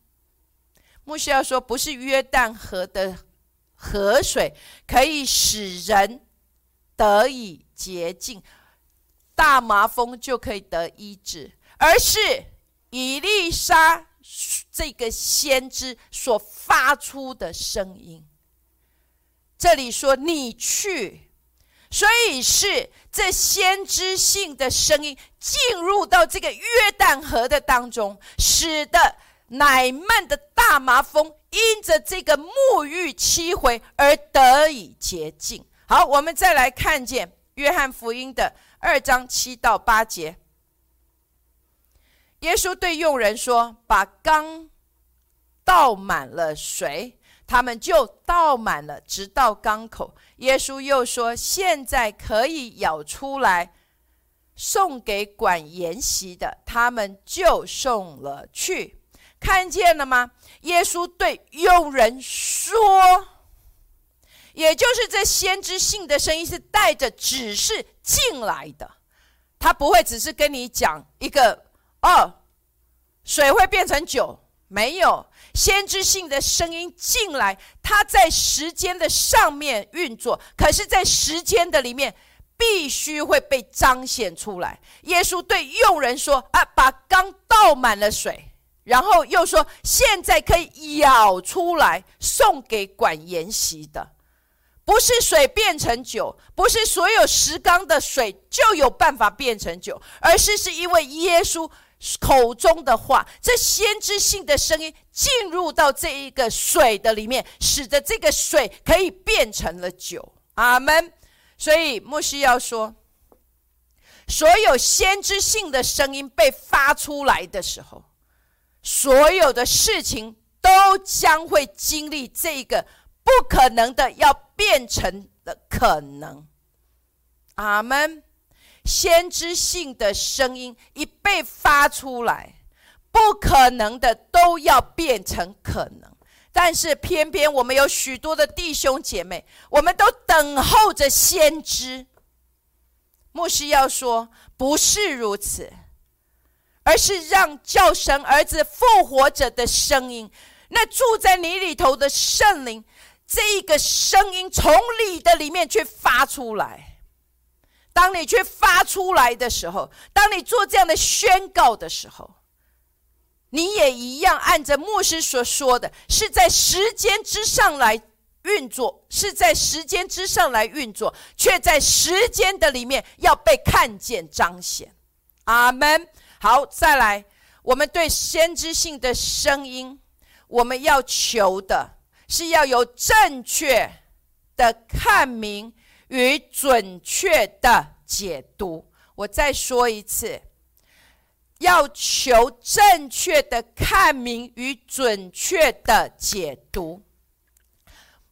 牧师要说，不是约旦河的河水可以使人得以洁净，大麻风就可以得医治，而是以丽莎这个先知所发出的声音。这里说你去，所以是这先知性的声音进入到这个约旦河的当中，使得乃曼的大麻风因着这个沐浴七回而得以洁净。好，我们再来看见约翰福音的二章七到八节，耶稣对佣人说：“把缸倒满了水。”他们就倒满了，直到缸口。耶稣又说：“现在可以舀出来，送给管筵席的。”他们就送了去。看见了吗？耶稣对佣人说：“也就是这先知性的声音是带着指示进来的，他不会只是跟你讲一个哦，水会变成酒。”没有先知性的声音进来，它在时间的上面运作，可是，在时间的里面必须会被彰显出来。耶稣对佣人说：“啊，把缸倒满了水，然后又说，现在可以舀出来送给管筵席的。不是水变成酒，不是所有石缸的水就有办法变成酒，而是是因为耶稣。”口中的话，这先知性的声音进入到这一个水的里面，使得这个水可以变成了酒。阿门。所以牧师要说，所有先知性的声音被发出来的时候，所有的事情都将会经历这个不可能的要变成的可能。阿门。先知性的声音一被发出来，不可能的都要变成可能。但是偏偏我们有许多的弟兄姐妹，我们都等候着先知。牧师要说，不是如此，而是让叫神儿子复活者的声音，那住在你里头的圣灵，这一个声音从你的里面去发出来。当你去发出来的时候，当你做这样的宣告的时候，你也一样按着牧师所说的，是在时间之上来运作，是在时间之上来运作，却在时间的里面要被看见彰显。阿门。好，再来，我们对先知性的声音，我们要求的是要有正确的看明。与准确的解读，我再说一次，要求正确的看明与准确的解读。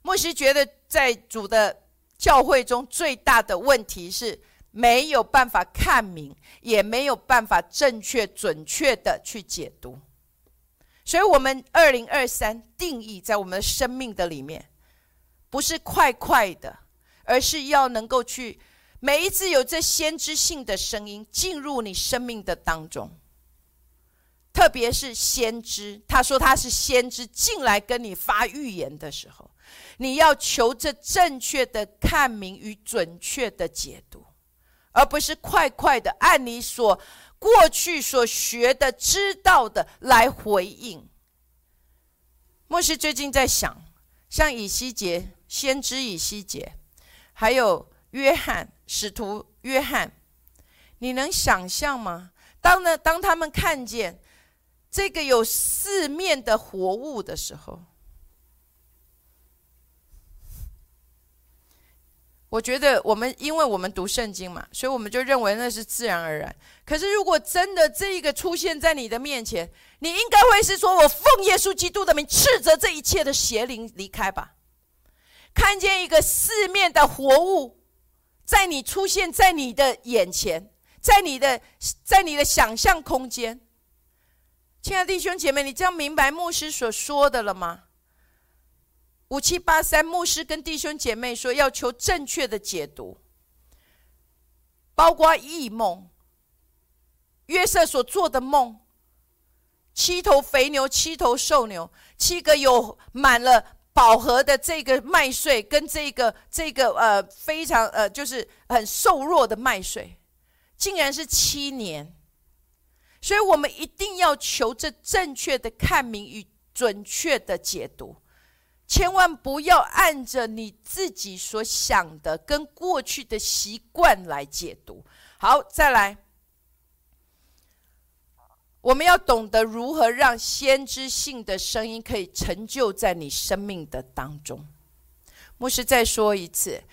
牧师觉得，在主的教会中，最大的问题是没有办法看明，也没有办法正确准确的去解读。所以，我们二零二三定义在我们的生命的里面，不是快快的。而是要能够去每一次有这先知性的声音进入你生命的当中，特别是先知，他说他是先知进来跟你发预言的时候，你要求这正确的看明与准确的解读，而不是快快的按你所过去所学的、知道的来回应。牧师最近在想，像以西结先知以西结。还有约翰使徒约翰，你能想象吗？当呢，当他们看见这个有四面的活物的时候，我觉得我们因为我们读圣经嘛，所以我们就认为那是自然而然。可是如果真的这一个出现在你的面前，你应该会是说：“我奉耶稣基督的名，斥责这一切的邪灵离开吧。”看见一个四面的活物在你出现在你的眼前，在你的在你的想象空间，亲爱的弟兄姐妹，你这样明白牧师所说的了吗？五七八三，牧师跟弟兄姐妹说，要求正确的解读，包括异梦。约瑟所做的梦，七头肥牛，七头瘦牛，七个有满了饱和的这个麦穗，跟这个这个呃非常呃就是很瘦弱的麦穗，竟然是七年。所以我们一定要求这正确的看明与准确的解读。千万不要按着你自己所想的、跟过去的习惯来解读。好，再来，我们要懂得如何让先知性的声音可以成就在你生命的当中。牧师再说一次，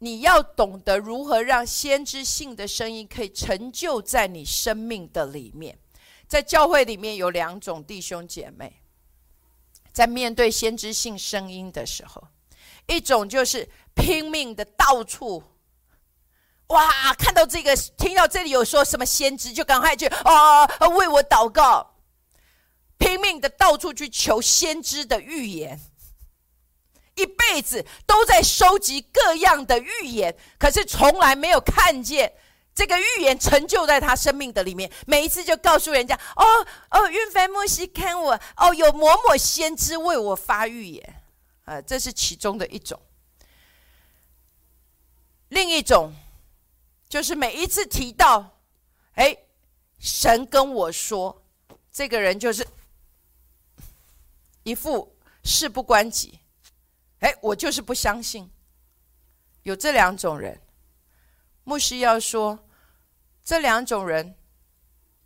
你要懂得如何让先知性的声音可以成就在你生命的里面。在教会里面有两种弟兄姐妹。在面对先知性声音的时候，一种就是拼命的到处，哇，看到这个，听到这里有说什么先知，就赶快去啊，为我祷告，拼命的到处去求先知的预言，一辈子都在收集各样的预言，可是从来没有看见。这个预言成就在他生命的里面，每一次就告诉人家：“哦哦，运凡莫西看我哦，有某某先知为我发预言。”啊，这是其中的一种。另一种就是每一次提到，哎，神跟我说，这个人就是一副事不关己，哎，我就是不相信。有这两种人。牧师要说，这两种人，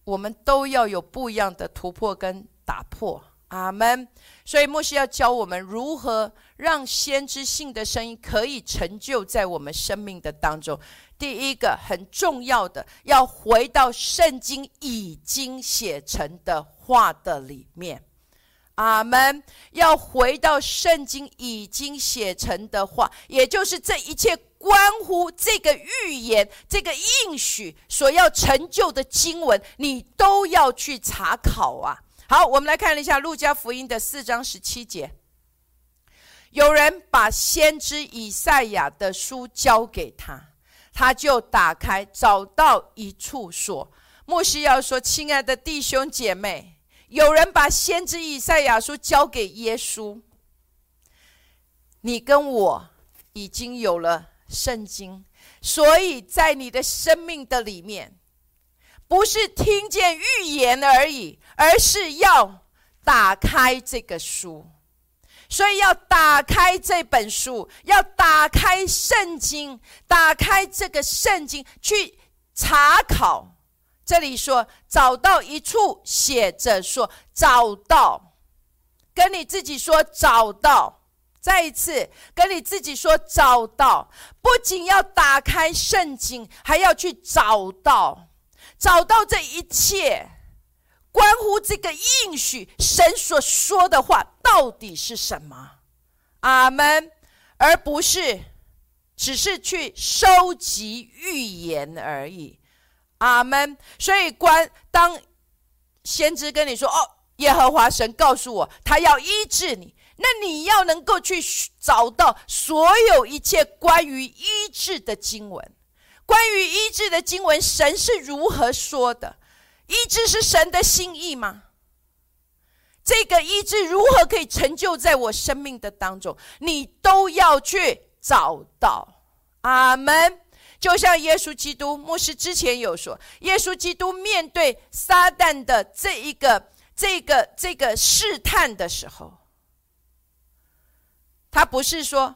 我们都要有不一样的突破跟打破。阿门。所以牧师要教我们如何让先知性的声音可以成就在我们生命的当中。第一个很重要的，要回到圣经已经写成的话的里面。阿门。要回到圣经已经写成的话，也就是这一切。关乎这个预言、这个应许所要成就的经文，你都要去查考啊！好，我们来看一下《路加福音》的四章十七节。有人把先知以赛亚的书交给他，他就打开，找到一处说：“莫西要说，亲爱的弟兄姐妹，有人把先知以赛亚书交给耶稣，你跟我已经有了。”圣经，所以在你的生命的里面，不是听见预言而已，而是要打开这个书。所以要打开这本书，要打开圣经，打开这个圣经去查考。这里说找到一处写着说找到，跟你自己说找到。再一次跟你自己说，找到不仅要打开圣经，还要去找到，找到这一切关乎这个应许神所说的话到底是什么？阿门，而不是只是去收集预言而已。阿门。所以，关当先知跟你说：“哦，耶和华神告诉我，他要医治你。”那你要能够去找到所有一切关于医治的经文，关于医治的经文，神是如何说的？医治是神的心意吗？这个医治如何可以成就在我生命的当中？你都要去找到。阿门。就像耶稣基督，牧师之前有说，耶稣基督面对撒旦的这一个、这个、这个试探的时候。他不是说，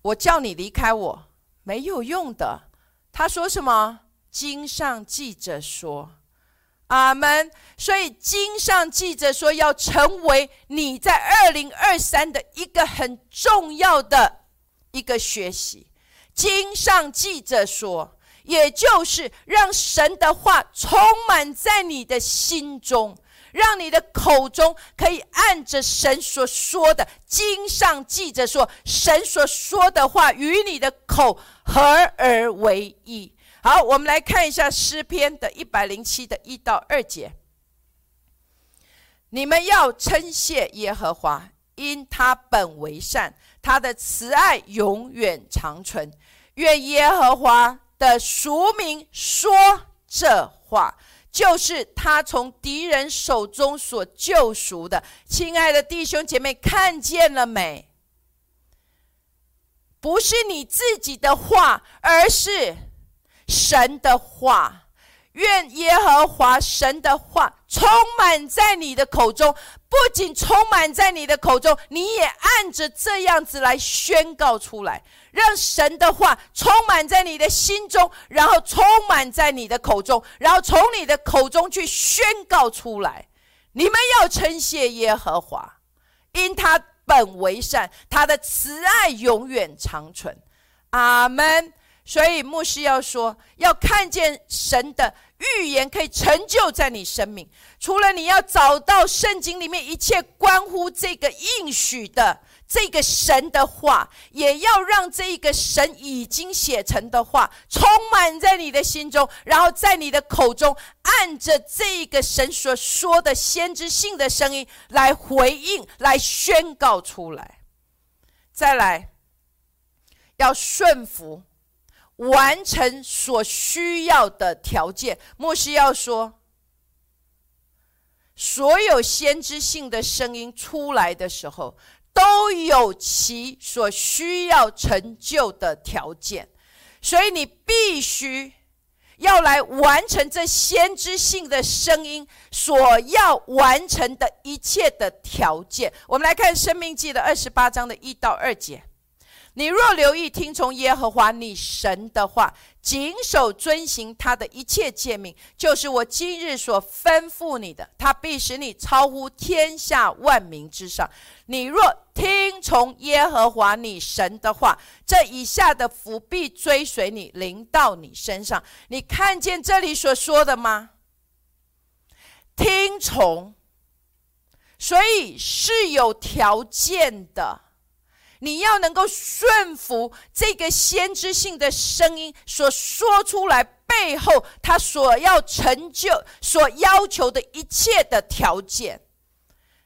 我叫你离开我没有用的。他说什么？经上记着说，阿门。所以经上记着说，要成为你在二零二三的一个很重要的一个学习。经上记着说，也就是让神的话充满在你的心中。让你的口中可以按着神所说的经上记着说，神所说的话与你的口合而为一。好，我们来看一下诗篇的一百零七的一到二节。你们要称谢耶和华，因他本为善，他的慈爱永远长存。愿耶和华的俗名说这话。就是他从敌人手中所救赎的，亲爱的弟兄姐妹，看见了没？不是你自己的话，而是神的话。愿耶和华神的话充满在你的口中，不仅充满在你的口中，你也按着这样子来宣告出来。让神的话充满在你的心中，然后充满在你的口中，然后从你的口中去宣告出来。你们要称谢耶和华，因他本为善，他的慈爱永远长存。阿门。所以牧师要说，要看见神的预言可以成就在你生命。除了你要找到圣经里面一切关乎这个应许的。这个神的话，也要让这个神已经写成的话充满在你的心中，然后在你的口中，按着这个神所说的先知性的声音来回应、来宣告出来。再来，要顺服，完成所需要的条件。牧师要说，所有先知性的声音出来的时候。都有其所需要成就的条件，所以你必须要来完成这先知性的声音所要完成的一切的条件。我们来看《生命记》的二十八章的一到二节。你若留意听从耶和华你神的话，谨守遵行他的一切诫命，就是我今日所吩咐你的，他必使你超乎天下万民之上。你若听从耶和华你神的话，这以下的福必追随你，临到你身上。你看见这里所说的吗？听从，所以是有条件的。你要能够顺服这个先知性的声音所说出来背后，他所要成就、所要求的一切的条件。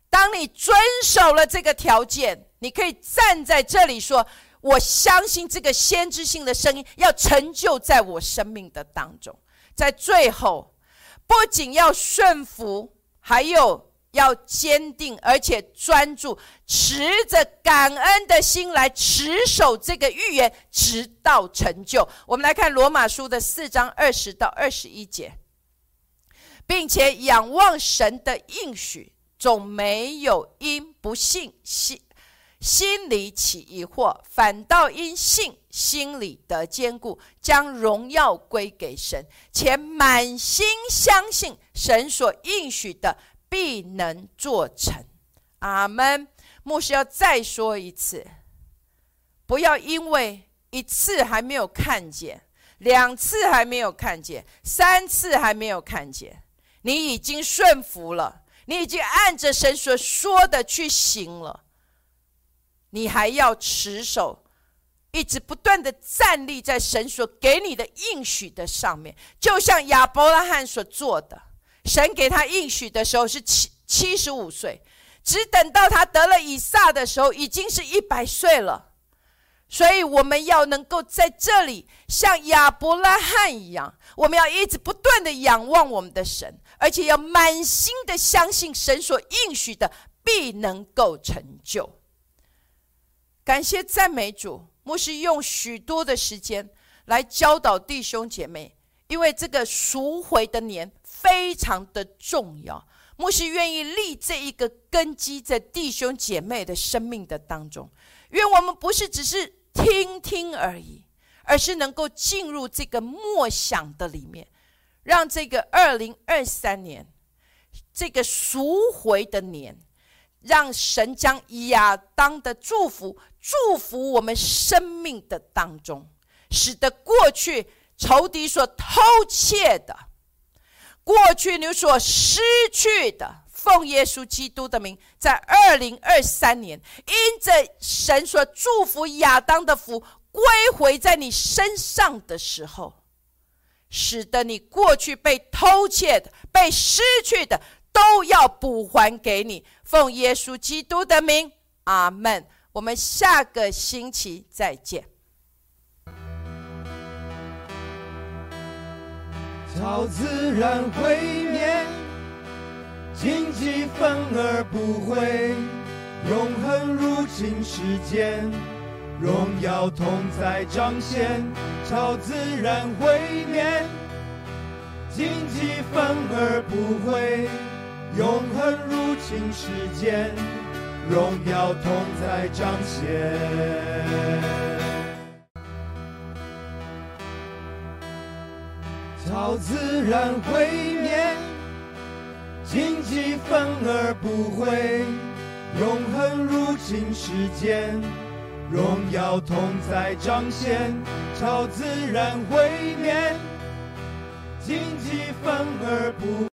当你遵守了这个条件，你可以站在这里说：“我相信这个先知性的声音要成就在我生命的当中。”在最后，不仅要顺服，还有。要坚定而且专注，持着感恩的心来持守这个预言，直到成就。我们来看罗马书的四章二十到二十一节，并且仰望神的应许，总没有因不信心心里起疑惑，反倒因信心里得坚固，将荣耀归给神，且满心相信神所应许的。必能做成，阿门。牧师要再说一次，不要因为一次还没有看见，两次还没有看见，三次还没有看见，你已经顺服了，你已经按着神所说的去行了，你还要持守，一直不断的站立在神所给你的应许的上面，就像亚伯拉罕所做的。神给他应许的时候是七七十五岁，只等到他得了以撒的时候，已经是一百岁了。所以我们要能够在这里像亚伯拉罕一样，我们要一直不断的仰望我们的神，而且要满心的相信神所应许的必能够成就。感谢赞美主，牧师用许多的时间来教导弟兄姐妹，因为这个赎回的年。非常的重要，牧师愿意立这一个根基在弟兄姐妹的生命的当中。愿我们不是只是听听而已，而是能够进入这个默想的里面，让这个二零二三年这个赎回的年，让神将亚当的祝福祝福我们生命的当中，使得过去仇敌所偷窃的，过去你所失去的，奉耶稣基督的名，在二零二三年，因着神所祝福亚当的福归回在你身上的时候，使得你过去被偷窃的、被失去的，都要补还给你。奉耶稣基督的名，阿门。我们下个星期再见。超自然毁灭，荆棘反而不会，永恒入侵世间，荣耀同在彰显。超自然毁灭，荆棘反而不会，永恒入侵世间。荣耀同在彰显，超自然毁灭，荆棘反而不会，永恒入侵世间，荣耀同在彰显，超自然毁灭，荆棘反而不。